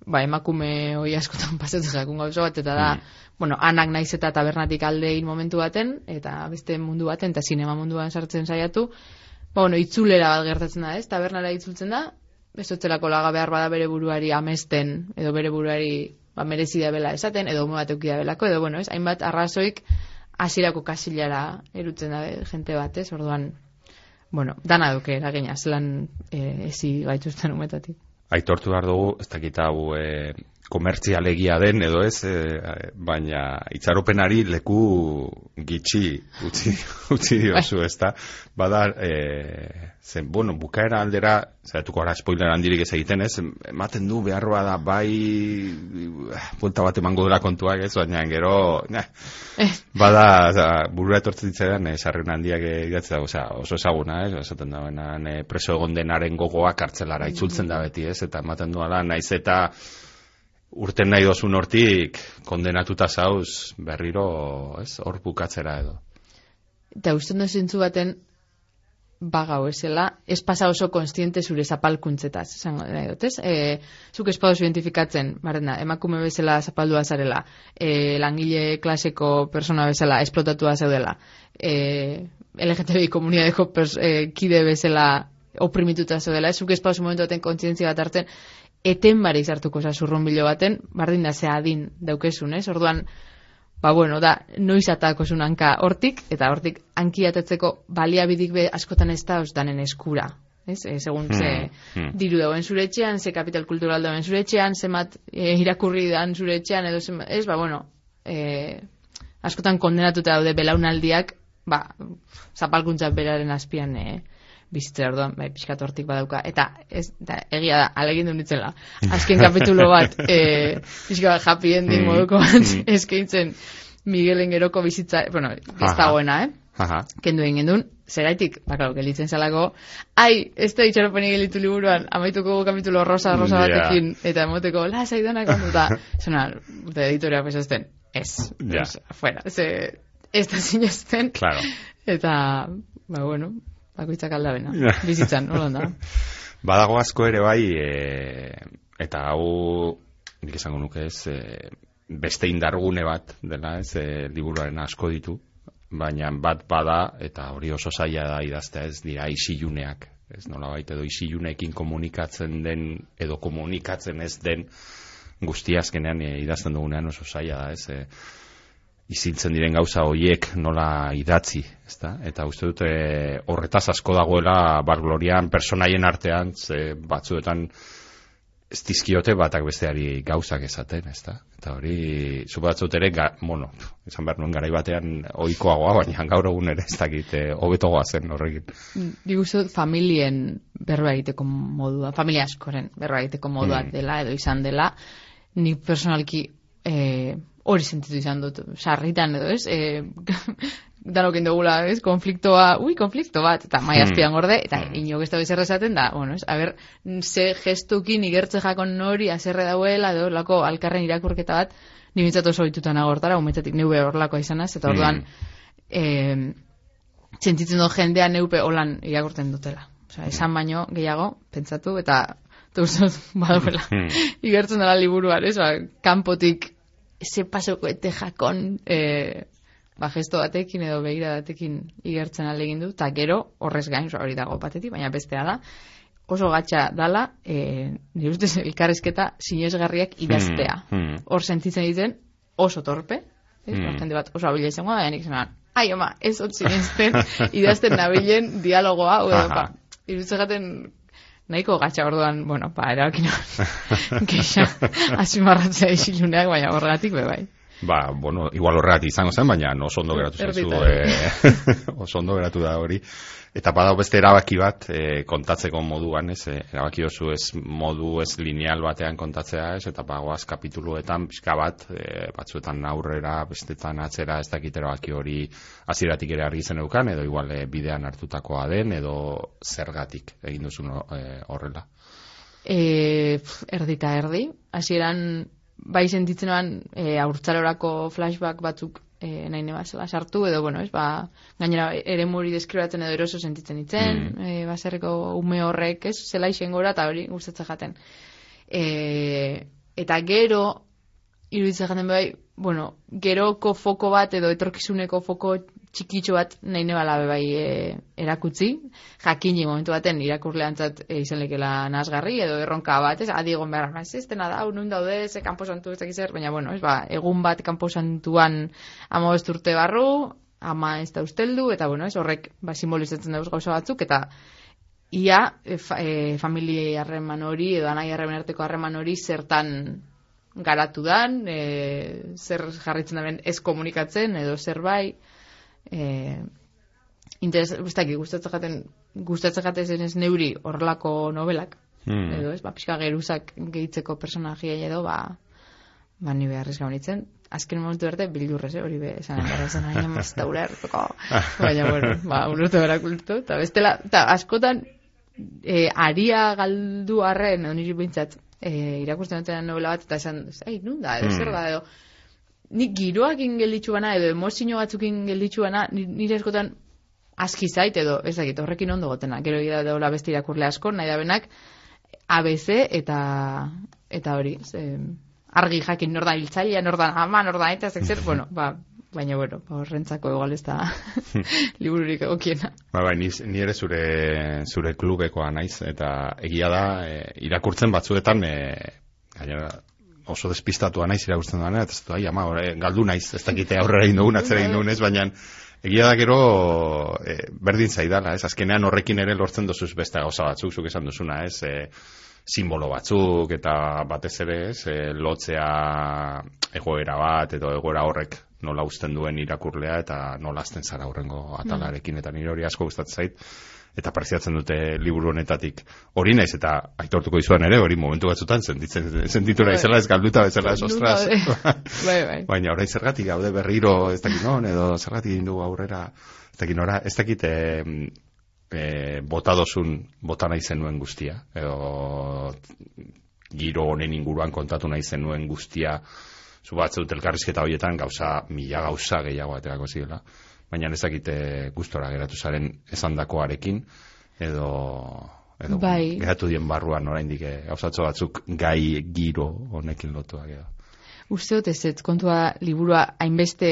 ba, emakume hoi askotan pasatzen jakun gauza bat, eta da, mm. bueno, anak naiz eta tabernatik aldein momentu baten, eta beste mundu baten, eta sinema munduan sartzen saiatu, ba, bueno, itzulera bat gertatzen da, ez, tabernara itzultzen da, bezotzelako laga behar bada bere buruari amesten, edo bere buruari ba, merezi da bela esaten, edo ume bat belako, edo, bueno, ez, hainbat arrazoik hasierako kasilara erutzen da jente bat, ez, orduan, bueno, dana duke, eragina, zelan e, ezi gaituzten umetatik. Aitortu behar dugu, ez dakita hau e, komertzialegia den edo ez, e, baina itxaropenari leku gitxi utzi, utzi diozu, bai. ez da, bada, e, zen, bueno, bukaera aldera, zaiatuko ara spoiler handirik ez egiten ez, ematen du behar bada bai, punta bat emango dela kontuak ez, baina gero, ne, eh. bada, za, burura etortzen ditzean, e, sarren handiak idatze dago, oso ezaguna, ez, esaten da, baina, preso egon denaren gogoa kartzelara itzultzen da beti, ez, eta ematen du ala, naiz eta urten nahi dozun hortik kondenatuta zauz berriro, ez, hor bukatzera edo. Eta uste zintzu baten, bagau esela, ez pasa oso konstiente zure zapalkuntzetaz, zango nahi dut, ez? E, zuk ez identifikatzen, barrena, emakume bezala zapaldua zarela, e, langile klaseko persona bezala esplotatua zaudela, e, LGTBI komunidadeko e, kide bezala oprimituta zaudela, ez? Zuk pauso momentu baten kontzientzia bat hartzen, eten bare izartuko zurrun bilo baten, bardin da ze adin daukesun, ez? Orduan, ba bueno, da, noiz atako hanka hortik, eta hortik hankiatetzeko baliabidik be askotan ez da danen eskura. Ez? E, segun ze hmm, hmm. diru dauen zure etxean, ze kapital kultural dauen zure etxean, ze mat e, irakurri dan zure etxean, edo ze, ez, ba bueno, e, askotan kondenatuta daude belaunaldiak, ba, zapalkuntza beraren azpian, e, bizitza orduan, bai, pixkat hortik badauka. Eta, ez, da, egia da, alegin du nitzela. Azken kapitulo bat, e, pixkat happy ending mm, moduko bat, mm. eskaintzen Miguelen geroko bizitza, bueno, ez dagoena, eh? Aha. Kendu egin duen, zeraitik, bakalo, gelitzen zelako, ai, ez da itxaropeni gelitu liburuan, amaituko kapitulo rosa, rosa yeah. batekin, eta emoteko, la, zaidonak onduta. Zona, urte editoria pesazten, ez, yeah. fuera, ze, ez da zinezten, claro. eta, ba, bueno, bakoitzak aldabena, bizitzan, nola da. Badago asko ere bai, e, eta hau, nik esango nuke ez, e, beste indargune bat dela, ez, e, liburuaren asko ditu, baina bat bada, eta hori oso zaila da idaztea ez, dira isiluneak, ez nola baita edo isiluneekin komunikatzen den, edo komunikatzen ez den, guztiazkenean e, idazten dugunean oso zaila da, ez, e, izintzen diren gauza hoiek nola idatzi, ezta? Eta uste dute horretaz asko dagoela bar glorian personaien artean ze batzuetan ez dizkiote batak besteari gauzak esaten, ezta? Eta hori, zu batzut ere, ga, bueno, esan behar nuen garai batean oikoagoa, baina gaur egun ere ez dakit eh, hobetogoa zen horrekin. Digu familien berba egiteko modua, familia askoren berba egiteko modua mm. dela edo izan dela, ni personalki eh, hori sentitu izan dut, sarritan edo, ez? E, danok indugula, ez? Konfliktoa, ui, konflikto bat, eta mai azpian gorde, eta hmm. inok ez da bezerra esaten da, bueno, ez? A ber, ze gestukin igertze jakon nori azerre dauela, edo, lako, alkarren irakurketa bat, ni bintzat oso bitutan agortara, umetatik neube horlako izanaz, eta orduan, hmm. e, sentitzen dut jendea neupe holan irakurten dutela. Osa, esan baino gehiago, pentsatu, eta Tuzot, badoela, hmm. igertzen dela liburuan, ez, ba, kanpotik ese pasoko ete jakon e, ba, gesto batekin edo behira batekin igertzen alegin du, eta gero horrez gain, hori dago batetik, baina bestea da, oso gatxa dala, e, nire ustez elkarrezketa sinesgarriak idaztea. Hmm, hmm. Hor sentitzen ditzen oso torpe, hmm. bat oso abila izango da, nik zenan, ai, oma, ez hot sinisten idazten nabilen dialogoa, edo, ba, irutzegaten nahiko gatsa orduan, bueno, pa, erabakin kexa, asimarratzea isiluneak, baina horregatik be bai. Ba, bueno, igual horregat izango zen, baina oso ondo geratu zaizu, oso ondo geratu da hori. Eta badau beste erabaki bat, e, kontatzeko moduan, ez, e, erabaki oso ez modu ez lineal batean kontatzea, ez, eta bagoaz kapituluetan, pixka bat, e, batzuetan aurrera, bestetan atzera, ez dakit erabaki hori aziratik ere argi zen eukan, edo igual e, bidean hartutakoa den, edo zergatik egin duzu e, horrela. E, erdita erdi, hasieran bai sentitzen e, aurtzalorako flashback batzuk e, nahi nebazela sartu, edo, bueno, ez, ba, gainera ere muri deskribatzen edo eroso sentitzen itzen, mm. e, baserreko ume horrek, ez, zela isen gora, eta hori gustatzen jaten. E, eta gero, iruditzen jaten bai, bueno, geroko foko bat edo etorkizuneko foko txikitxo bat nahi nebala bai e, erakutzi, jakini momentu baten irakurleantzat e, izan lekela nazgarri edo erronka bat, ez, adigon behar, ez, ez dena da, unun daude, ze kanpo santu ez dakizzer, baina, bueno, ez, ba, egun bat kanpo santuan ama urte barru, ama ez da usteldu, eta, bueno, ez, horrek, ba, simbolizatzen dauz gauza batzuk, eta ia, e, fa, e, harreman hori, edo anai harreman arteko harreman hori, zertan garatu dan, e, zer jarritzen da ez komunikatzen, edo zer bai, e, interes, gustatzen jaten, gustatzen jaten ez neuri horrelako novelak, hmm. edo ez, ba, pixka geruzak gehitzeko personajia edo, ba, ba, ni beharrez gaunitzen, azken momentu arte bildurrez, eh, hori be, esan gara zen aina mazta baina, bueno, ba, unurtu berak kultu, eta bestela, eta askotan, e, aria galdu arren, niri bintzat, e, irakurtzen duten novela bat, eta esan, ei, nun da, edo, zer da, edo, nik giroak ingelditzu bana, edo emozio batzuk ingelditzu bana, nire eskotan aski zait, edo, ez dakit, horrekin ondo gotena, gero gira daula beste irakurle asko, nahi da benak, ABC eta eta hori, ze, argi jakin nordan hiltzailea, nordan ama, nordan eta zekzer, bueno, ba, baina bueno, ba, horrentzako egal ez da libururik egokiena. Ba, bai, ni, ni ere zure, zure klubekoa naiz, eta egia da, e, irakurtzen batzuetan, e, gainera, oso despistatua naiz irakurtzen duan, eta ez da, ama, galdu naiz, ez dakite aurrera egin dugun, atzera egin dugun ez, baina egia da gero e, berdin zaidala, ez, azkenean horrekin ere lortzen dozuz beste gauza batzuk, zuk esan duzuna, ez, e, simbolo batzuk, eta batez ere, ez, e, lotzea egoera bat, edo egoera horrek nola usten duen irakurlea eta nola azten zara horrengo atalarekin mm. eta nire hori asko gustatzen zait eta preziatzen dute liburu honetatik hori naiz eta aitortuko izuan ere hori momentu batzutan sentitzen sentitu bai. naizela ez galduta bezala ez ostras bai, bai. baina orain zergatik gaude berriro ez dakit non edo zergatik egin dugu aurrera ez dakit nora ez dakit e, e, bota dozun bota nahi zenuen guztia edo giro honen inguruan kontatu nahi zenuen guztia zu batzut elkarrizketa horietan gauza, mila gauza gehiago aterako zirela, baina ezakite gustora geratu zaren esandakoarekin edo edo bai. geratu dien barruan oraindik eh, gauzatxo batzuk gai giro honekin lotuak edo. Uste dut ez, ez kontua liburua hainbeste,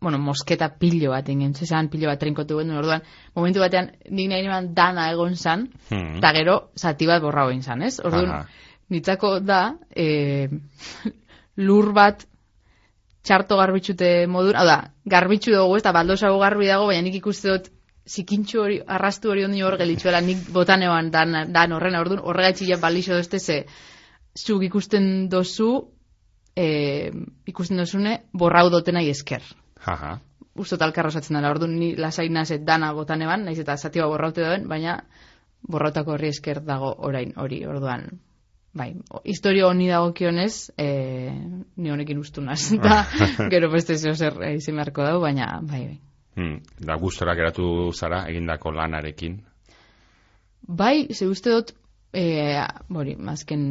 bueno, mosketa pilo bat ingen, zezan pilo bat trinkotu gendu, orduan, momentu batean, nik nahi dana egon zan, hmm. eta gero, zati bat borra hoin zan, ez? Orduan, nitzako da, e, lur bat txarto garbitxute modura, hau da, garbitxu dugu, ez da, baldosago garbi dago, baina nik ikuste dut, zikintxu hori, arrastu hori ondi hor gelitzuela, nik botanean dan, dan horren, orduan, horregatxi ja balixo dozte ze, zuk ikusten dozu, e, ikusten dozune, borrau dotena esker. Jaja. Usto talkarra osatzen dela, orduan, ni lasai nazet dana botanean, naiz eta zati borraute duen, baina borrautako horri esker dago orain hori, orduan, bai, historio honi dagokionez, e, ni honekin ustu naz, da, gero beste zeo zer izin beharko dago, baina, bai, bai. Hmm, da gustora geratu zara egindako lanarekin? Bai, ze uste dut, e, bori, mazken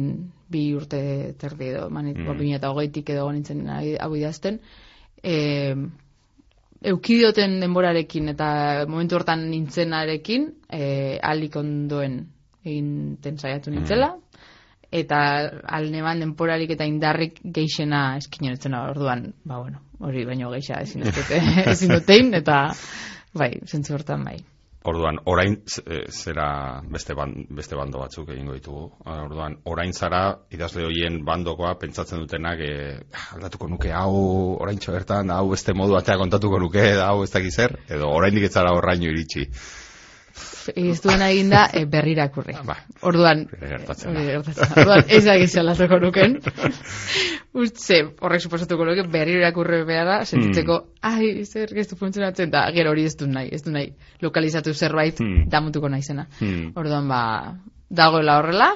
bi urte terdi edo, manit, hmm. eta hogeitik edo nintzen hau idazten, e, eukidioten denborarekin eta momentu hortan nintzenarekin, e, alik ondoen egin saiatu nintzela, eta alneban denporarik eta indarrik geixena eskinen orduan, ba bueno, hori baino geixa ezin dute, ezin dutein, eta bai, zentzu hortan bai. Orduan, orain eh, zera beste, beste bando batzuk egingo ditugu. Orduan, orain zara, idazle hoien bandokoa pentsatzen dutenak e, aldatuko nuke hau, orain bertan hau beste modu batea kontatuko nuke, hau ez dakiz edo orain diketzara horraino iritsi. Ez duena egin da e, berrirakurri. Ba, Orduan, gertatzen da. Orduan, ez da gizela zoko nuken. Utze, horrek suposatuko nuke, berriro irakurri behar da, sentitzeko, ai, zer ez du funtzionatzen, da, gero hori ez du nahi, ez du nahi, lokalizatu zerbait, Hmm. damutuko naizena. Hmm. Orduan, ba, dagoela horrela,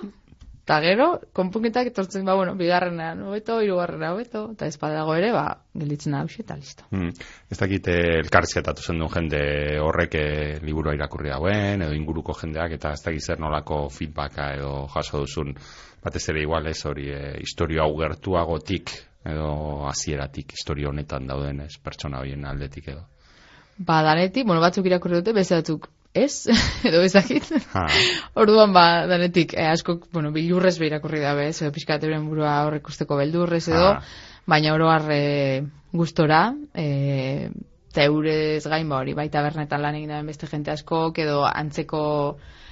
eta gero, konpunketak etortzen, ba, bueno, bigarrenean hobeto, hirugarrena hobeto, eta ez dago ere, ba, gelditzen da eta listo. Hmm. Ez dakit eh, elkarrizketatu zen duen jende horrek eh, liburua irakurri dauen, edo inguruko jendeak, eta ez dakit zer nolako feedbacka edo jaso duzun, batez ere igual ez hori eh, historio hau gertuagotik, edo hasieratik historio honetan dauden ez pertsona horien aldetik edo. Ba, danetik, bueno, batzuk irakurri dute, beste batzuk ez, edo ezakit. Ha. Orduan ba, danetik, eh, askok, bueno, bilurrez behirakurri dabe, ez, edo pixkat euren burua horrek usteko beldurrez edo, Ah. baina oro harre gustora, eh, eta eurez gain ba hori, baita bernetan lan egin beste jente askok, edo antzeko,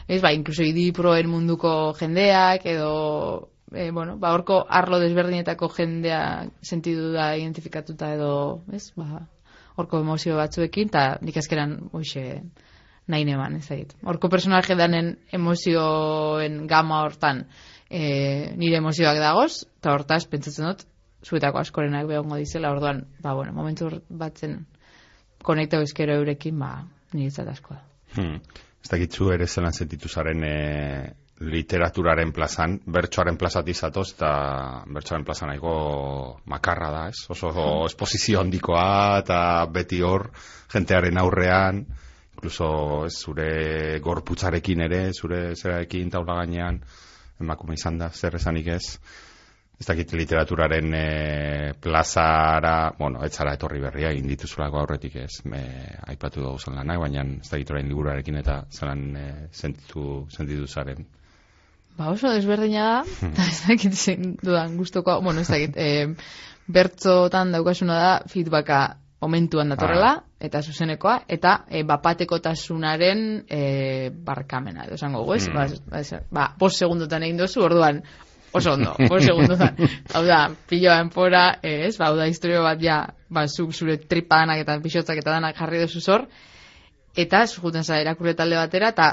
ez, ba, inkluso idiproen munduko jendeak, edo, e, bueno, ba, horko arlo desberdinetako jendea sentidu da identifikatuta edo, ez, ba, horko emozio batzuekin, eta nik azkeran, hoxe, nahi neban, ez zait. Horko personaje danen emozioen gama hortan e, nire emozioak dagoz, eta hortaz, pentsatzen dut, zuetako askorenak behongo dizela, orduan, ba, bueno, momentu batzen konektau ezkero eurekin, ba, niretzat asko da. Hmm. Ez dakitzu ere zelan sentitu zaren e, literaturaren plazan, bertsoaren plazat izatoz, eta bertsoaren plazan nahiko makarra da, ez? Oso esposizio handikoa, eta beti hor, jentearen aurrean, incluso ez, zure gorputzarekin ere, zure zerarekin taula gainean, emakume izan da, zer esanik ez. Ez dakit literaturaren e, plazara, bueno, ez zara etorri berria, egin dituzulako aurretik ez, me, aipatu dugu zen lanak, baina ez dakit orain liburuarekin eta zelan e, sentitu, sentitu zaren. Ba oso desberdina da, eta ez dakit zein dudan guztoko, bueno, ez dakit, e, bertzotan daukasuna da feedbacka momentuan datorrela, eta zuzenekoa, eta e, bapatekotasunaren e, barkamena, edo esango gu, ez? Mm. Ba, ez- ba, bost segundotan egin dozu, orduan, oso ondo, bost segundotan. hau da, piloa enpora, ez? Ba, hau da, historio bat, ja, ba, zuk zure tripadanak eta pixotzak eta danak jarri dozu zor, eta zujuten zara irakurre talde batera, eta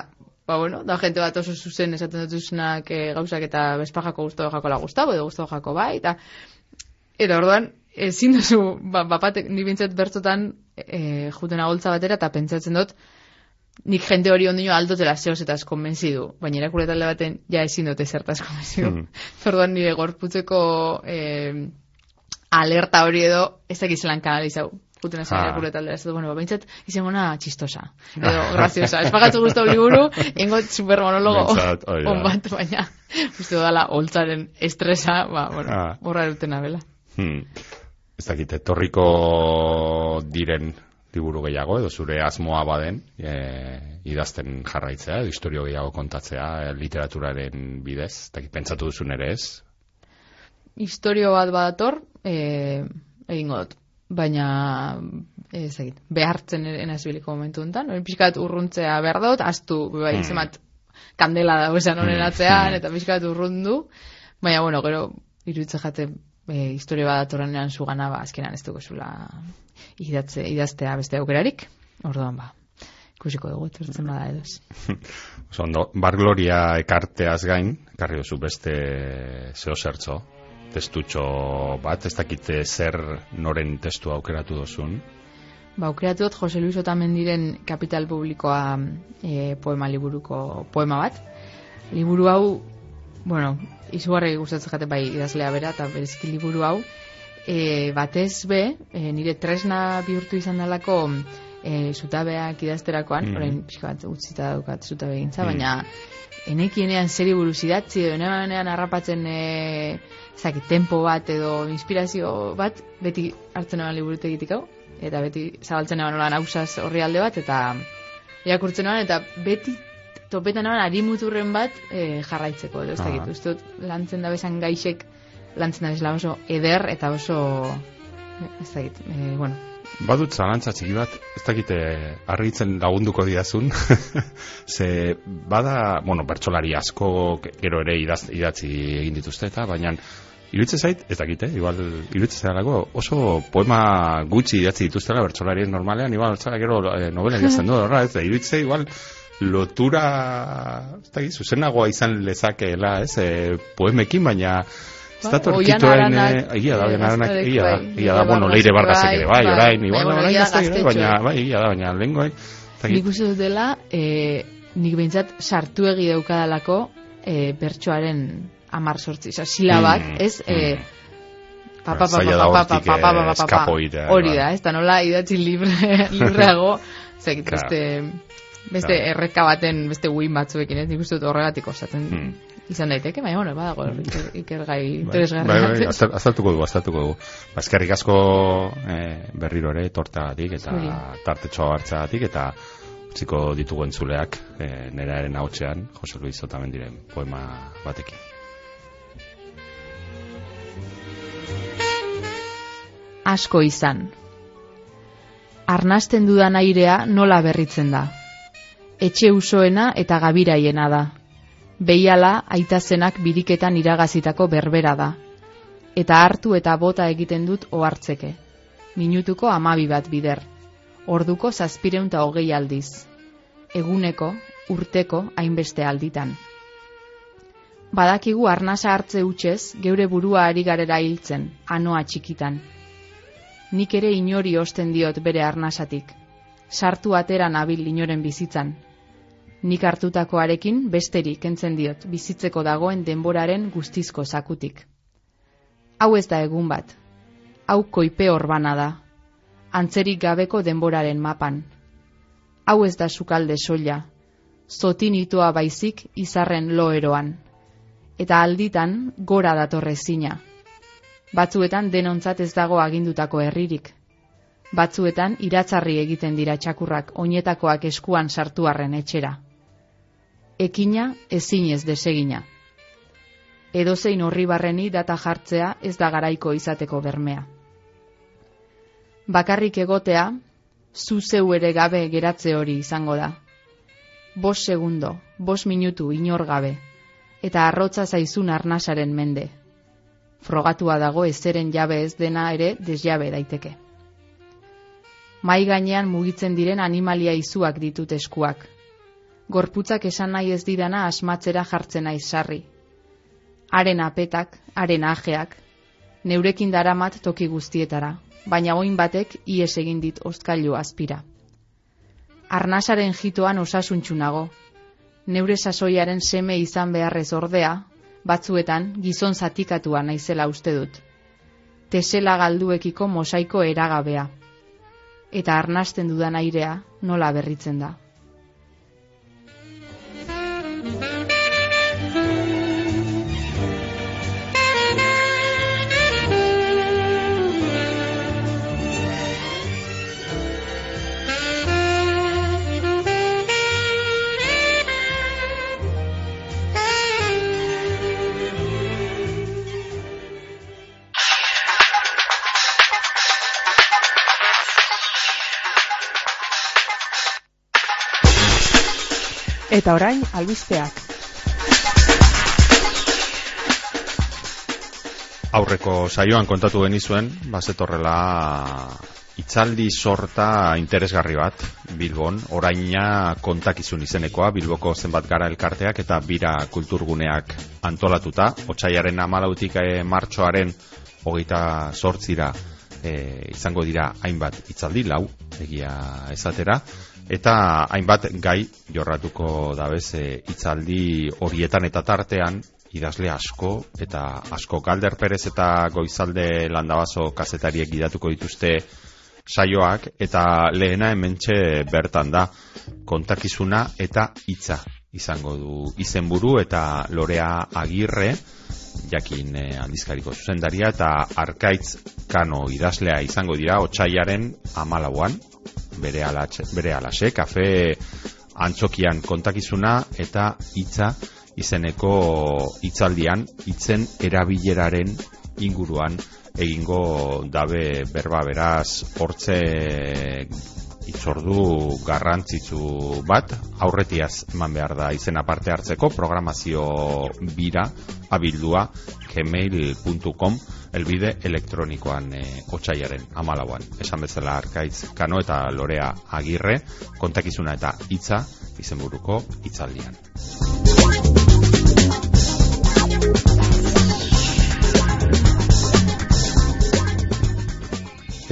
ba, bueno, da gente bat oso zuzen esaten dutuznak e, gauzak eta bezpajako guztu jakola guztabo, edo guztu jako bai, eta eta orduan, ezin duzu, ba, bapatek, ni bintzat bertzotan e, juten agoltza batera, eta pentsatzen dut, nik jente hori ondino aldotela zehoz eta konbentzidu, baina irakurre talde baten ja ezin dute zertaz konbentzidu. Mm. Orduan nire gorputzeko e, alerta hori edo, ez dakiz zelan kanalizau. Juten Ah. irakurre taldera, ez bueno, ba, bintzat, izango na txistosa, edo graziosa. Ez pagatu guztu liburu, ingo supermonologo da. on bat, baina uste dala holtzaren estresa, ba, bueno, Ah. horra eruten abela. Hmm. Ez dakit, etorriko diren liburu gehiago, edo zure asmoa baden, e, idazten jarraitzea, edo historio gehiago kontatzea, e, literaturaren bidez, ez dakit, pentsatu duzun ere ez? Historio bat badator, e, egingo dut. Baina, ez dakit, behartzen enazibiliko momentu enten, hori pixkat urruntzea behar dut, astu, bai, Hmm. zemat, kandela da esan honen Hmm. atzean, Hmm. eta pixkat urrundu, baina, bueno, gero, iruditze jate, e, historio bat datorrenean zugana, ba, azkenan ez dugu zula idatze, idaztea beste aukerarik, orduan, ba, ikusiko dugu, etortzen bada edo ez. Oso ondo, bar gloria ekarteaz gain, ekarri duzu beste zeo zertzo, testutxo bat, ez dakite zer noren testu aukeratu duzun. Ba, aukeratu dut Jose Luis Otamendiren Kapital Publikoa e, poema liburuko poema bat. Liburu hau, bueno, izugarri gustatzen jate bai idazlea bera, eta bereziki liburu hau, e, batez be, e, nire tresna bihurtu izan dalako e, zutabeak idazterakoan, Mhm. orain pixka bat utzita daukat zutabe gintza, Mhm. baina enekienean zeri buruz idatzi, edo enean harrapatzen e, zaki, tempo bat edo inspirazio bat, beti hartzen eban liburutegitik hau, eta beti zabaltzen eban nola nausaz horri alde bat, eta irakurtzen eban, eta beti topetan eban arimuturren bat e, jarraitzeko, edo ez Ah. dakit, uste dut lantzen da bezan gaixek lantzen da bezala oso eder eta oso ez dakit, e, bueno, Badut zalantza txiki bat, ez dakite argitzen lagunduko didazun, ze bada, bueno, bertsolari asko gero ere idaz, idatzi egin dituzte eta, baina iruditzen zait, ez dakite, igual iruditzen zailako oso poema gutxi idatzi dituztela bertsolarien normalean, igual zara gero eh, novela idazten du, horra, ez da, iruditzen igual lotura, ez da, zuzenagoa izan lezakeela, ez, e, poemekin, baina ez da bai, torkitoen, eh, egia da, eh, benaranak, egia da, bai, egia da, bueno, leire bargazek bai, ere, bai, orain, igual, orain, orain, baina, bai, egia da, baina, lengoek, Nik uste dut dela, e, nik behintzat sartu egi daukadalako e, bertsoaren amar sortzi, oza, silabak, mm, ez, e, papa, papa, papa, papa, papa, hori da, ez da nola idatzi libre, libreago, zekit, este, beste, beste erreka baten, beste uin batzuekin, ez, nik uste dut horregatik osatzen, izan daiteke, baina, bueno, badago, ikergai interesgarri. Bai, bai, azaltuko du, azaltuko du. Bazkerrik asko eh, berriro ere tortagatik eta tartetxoa hartzagatik eta utziko ditugu entzuleak eh, neraren hautzean, Jose Luis Otamendiren poema batekin. Asko izan. Arnasten dudan airea nola berritzen da. Etxe usoena eta gabiraiena da Beiala aitazenak biriketan iragazitako berbera da. Eta hartu eta bota egiten dut ohartzeke. Minutuko amabi bat bider. Orduko zazpireunta hogei aldiz. Eguneko, urteko, hainbeste alditan. Badakigu arnasa hartze utxez, geure burua ari garera hiltzen, anoa txikitan. Nik ere inori osten diot bere arnasatik. Sartu atera nabil inoren bizitzan, nik hartutakoarekin besterik kentzen diot bizitzeko dagoen denboraren guztizko zakutik. Hau ez da egun bat, hau koipe horbana da, antzerik gabeko denboraren mapan. Hau ez da sukalde soila, zotin itoa baizik izarren loeroan, eta alditan gora datorre zina. Batzuetan denontzat ez dago agindutako herririk, batzuetan iratzarri egiten dira txakurrak oinetakoak eskuan sartuarren etxera ekina ezinez desegina. Edozein horri barreni data jartzea ez da garaiko izateko bermea. Bakarrik egotea, zu zeu ere gabe geratze hori izango da. Bos segundo, bos minutu inor gabe, eta arrotza zaizun arnasaren mende. Frogatua dago ezeren jabe ez dena ere desjabe daiteke. Mai gainean mugitzen diren animalia izuak ditut eskuak, gorputzak esan nahi ez didana asmatzera jartzen naiz sarri. Haren apetak, haren ajeak, neurekin daramat toki guztietara, baina oin batek ies egin dit ostkailu azpira. Arnasaren jitoan osasuntxunago, neure sasoiaren seme izan beharrez ordea, batzuetan gizon zatikatua naizela uste dut. Tesela galduekiko mosaiko eragabea. Eta arnasten dudan airea nola berritzen da. Eta orain, albisteak. Aurreko saioan kontatu genizuen, bazetorrela itzaldi sorta interesgarri bat Bilbon, oraina kontakizun izenekoa, Bilboko zenbat gara elkarteak eta bira kulturguneak antolatuta, otxaiaren amalautik e, martxoaren hogeita sortzira e, izango dira hainbat itzaldi, lau, egia esatera, eta hainbat gai jorratuko dabez e, itzaldi horietan eta tartean idazle asko eta asko. Galder Perez eta Goizalde Landabazo kazetariek gidatuko dituzte saioak eta lehena hementxe bertan da kontakizuna eta hitza izango du. Izenburu eta lorea agirre jakin eh, aldizkariko zuzendaria eta arkaitz kano idazlea izango dira otxaiaren amalauan bere, alatxe, bere alaxe, kafe antxokian kontakizuna eta hitza izeneko hitzaldian hitzen erabileraren inguruan egingo dabe berba beraz hortze hitz ordu garrantzitsu bat, aurretiaz eman behar da izena parte hartzeko, programazio bira abildua gmail.com elbide elektronikoan e, otxaiaren amalauan. Esan bezala arkaitz kano eta lorea agirre, kontakizuna eta hitza izenburuko hitzaldian.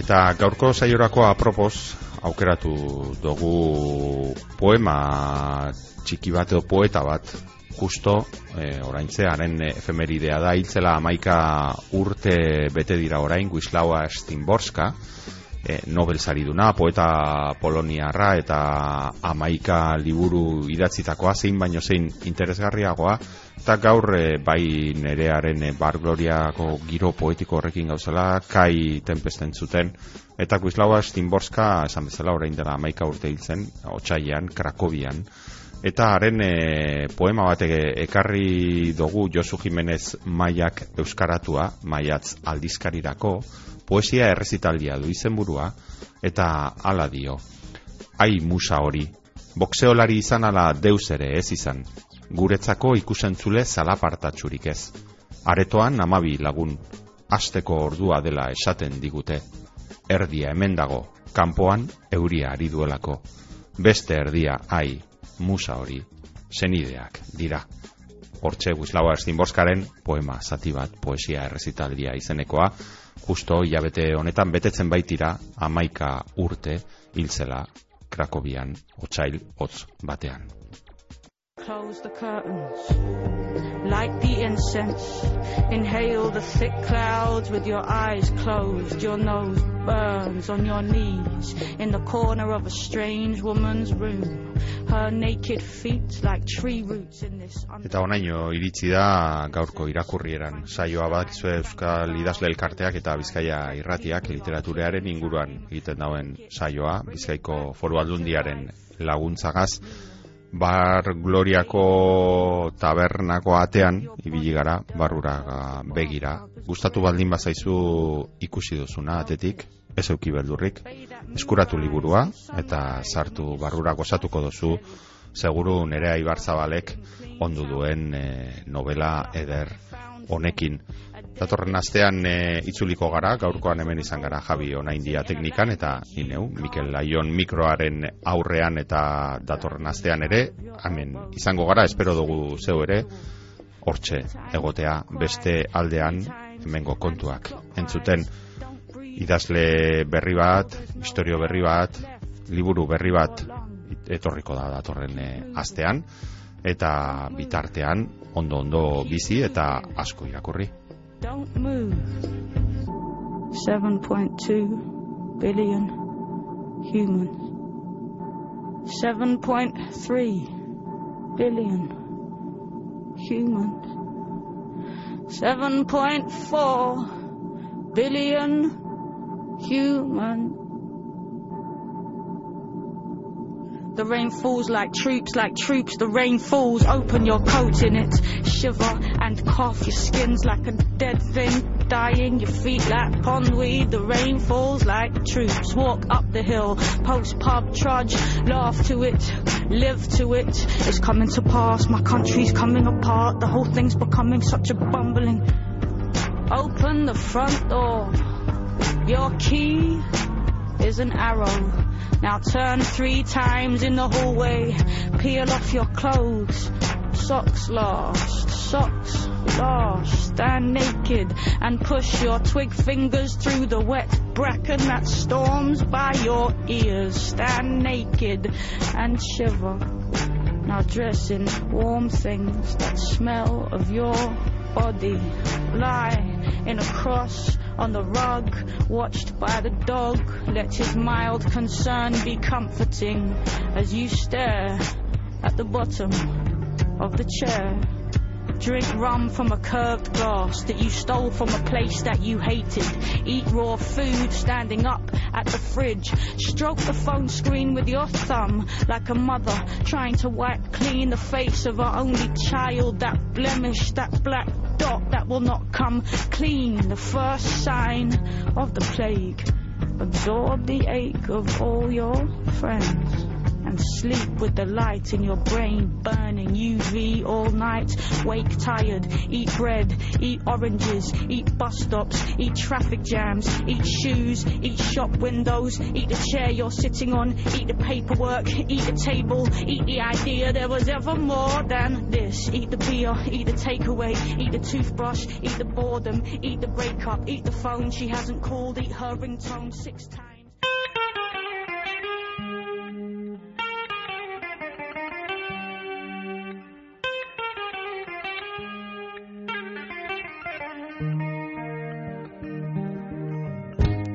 Eta gaurko saiorako apropos aukeratu dugu poema txiki bat edo poeta bat justo e, oraintze haren efemeridea da. Hiltzela amaika urte bete dira orain Guislaua Stimborska e, Nobel sariduna, poeta poloniarra eta amaika liburu idatzitakoa, zein baino zein interesgarriagoa, eta gaur e, bai nerearen e, bar gloriako giro poetiko horrekin gauzela, kai tempesten zuten, eta Kuislaua Stimborska, esan bezala orain dela amaika urte hiltzen, otxaian, Krakobian, Eta haren e, poema bat ekarri dugu Josu Jimenez Maiak Euskaratua, Maiatz aldizkarirako, poesia errezitaldia du izenburua eta hala dio. Ai musa hori, bokseolari izan ala deus ere ez izan, guretzako ikusentzule zalapartatxurik ez. Aretoan amabi lagun, asteko ordua dela esaten digute. Erdia hemen dago, kanpoan euria ari duelako. Beste erdia, ai, musa hori, senideak dira. Hortxe Guislaua Estinborskaren poema zati bat poesia errezitaldia izenekoa, justo hilabete honetan betetzen baitira amaika urte hiltzela Krakobian otsail hotz batean. Close the curtains, light the incense, inhale the thick clouds with your eyes closed, your nose burns on your knees in the corner of a strange woman's room, her naked feet like tree roots in this... Eta onaino iritsi da gaurko irakurrieran. Saioa badakizue Euskal Idazle Elkarteak eta Bizkaia Irratiak literaturearen inguruan egiten dauen saioa, Bizkaiko foru aldundiaren laguntzagaz, bar gloriako tabernako atean ibili gara barrura begira. Gustatu baldin bazaizu ikusi duzuna atetik ez euki beldurrik. Eskuratu liburua eta sartu barrura gozatuko duzu. Seguru nerea ibarzabalek ondu duen e, novela eder honekin Datorren astean e, itzuliko gara, gaurkoan hemen izan gara Javi ona india teknikan eta ineu, Mikel Laion mikroaren aurrean eta datorren astean ere, hemen izango gara, espero dugu zeu ere, hortxe egotea beste aldean hemengo kontuak. Entzuten idazle berri bat, historio berri bat, liburu berri bat etorriko da datorren e, astean, eta bitartean ondo-ondo bizi eta asko irakurri. Don't move. 7.2 billion humans. 7.3 billion humans. 7.4 billion humans. The rain falls like troops, like troops. The rain falls. Open your coat in it. Shiver and cough. Your skin's like a dead thing. Dying, your feet like pondweed. The rain falls like troops. Walk up the hill. Post pub trudge. Laugh to it. Live to it. It's coming to pass. My country's coming apart. The whole thing's becoming such a bumbling. Open the front door. Your key is an arrow. Now turn three times in the hallway. Peel off your clothes. Socks last. Socks last. Stand naked and push your twig fingers through the wet bracken that storms by your ears. Stand naked and shiver. Now dress in warm things that smell of your body. Lie in a cross on the rug, watched by the dog. Let his mild concern be comforting as you stare at the bottom of the chair. Drink rum from a curved glass that you stole from a place that you hated. Eat raw food standing up at the fridge. Stroke the phone screen with your thumb like a mother trying to wipe clean the face of her only child. That blemish, that black dot that will not come clean. The first sign of the plague. Absorb the ache of all your friends and sleep with the light in your brain burning UV all night. Wake tired, eat bread, eat oranges, eat bus stops, eat traffic jams, eat shoes, eat shop windows, eat the chair you're sitting on, eat the paperwork, eat the table, eat the idea there was ever more than this. Eat the beer, eat the takeaway, eat the toothbrush, eat the boredom, eat the breakup, eat the phone she hasn't called, eat her ringtone six times.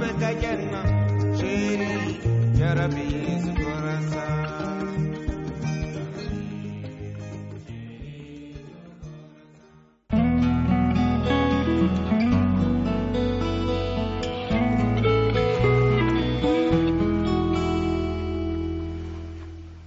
Fekka gelmem, şeri yarabiyiz.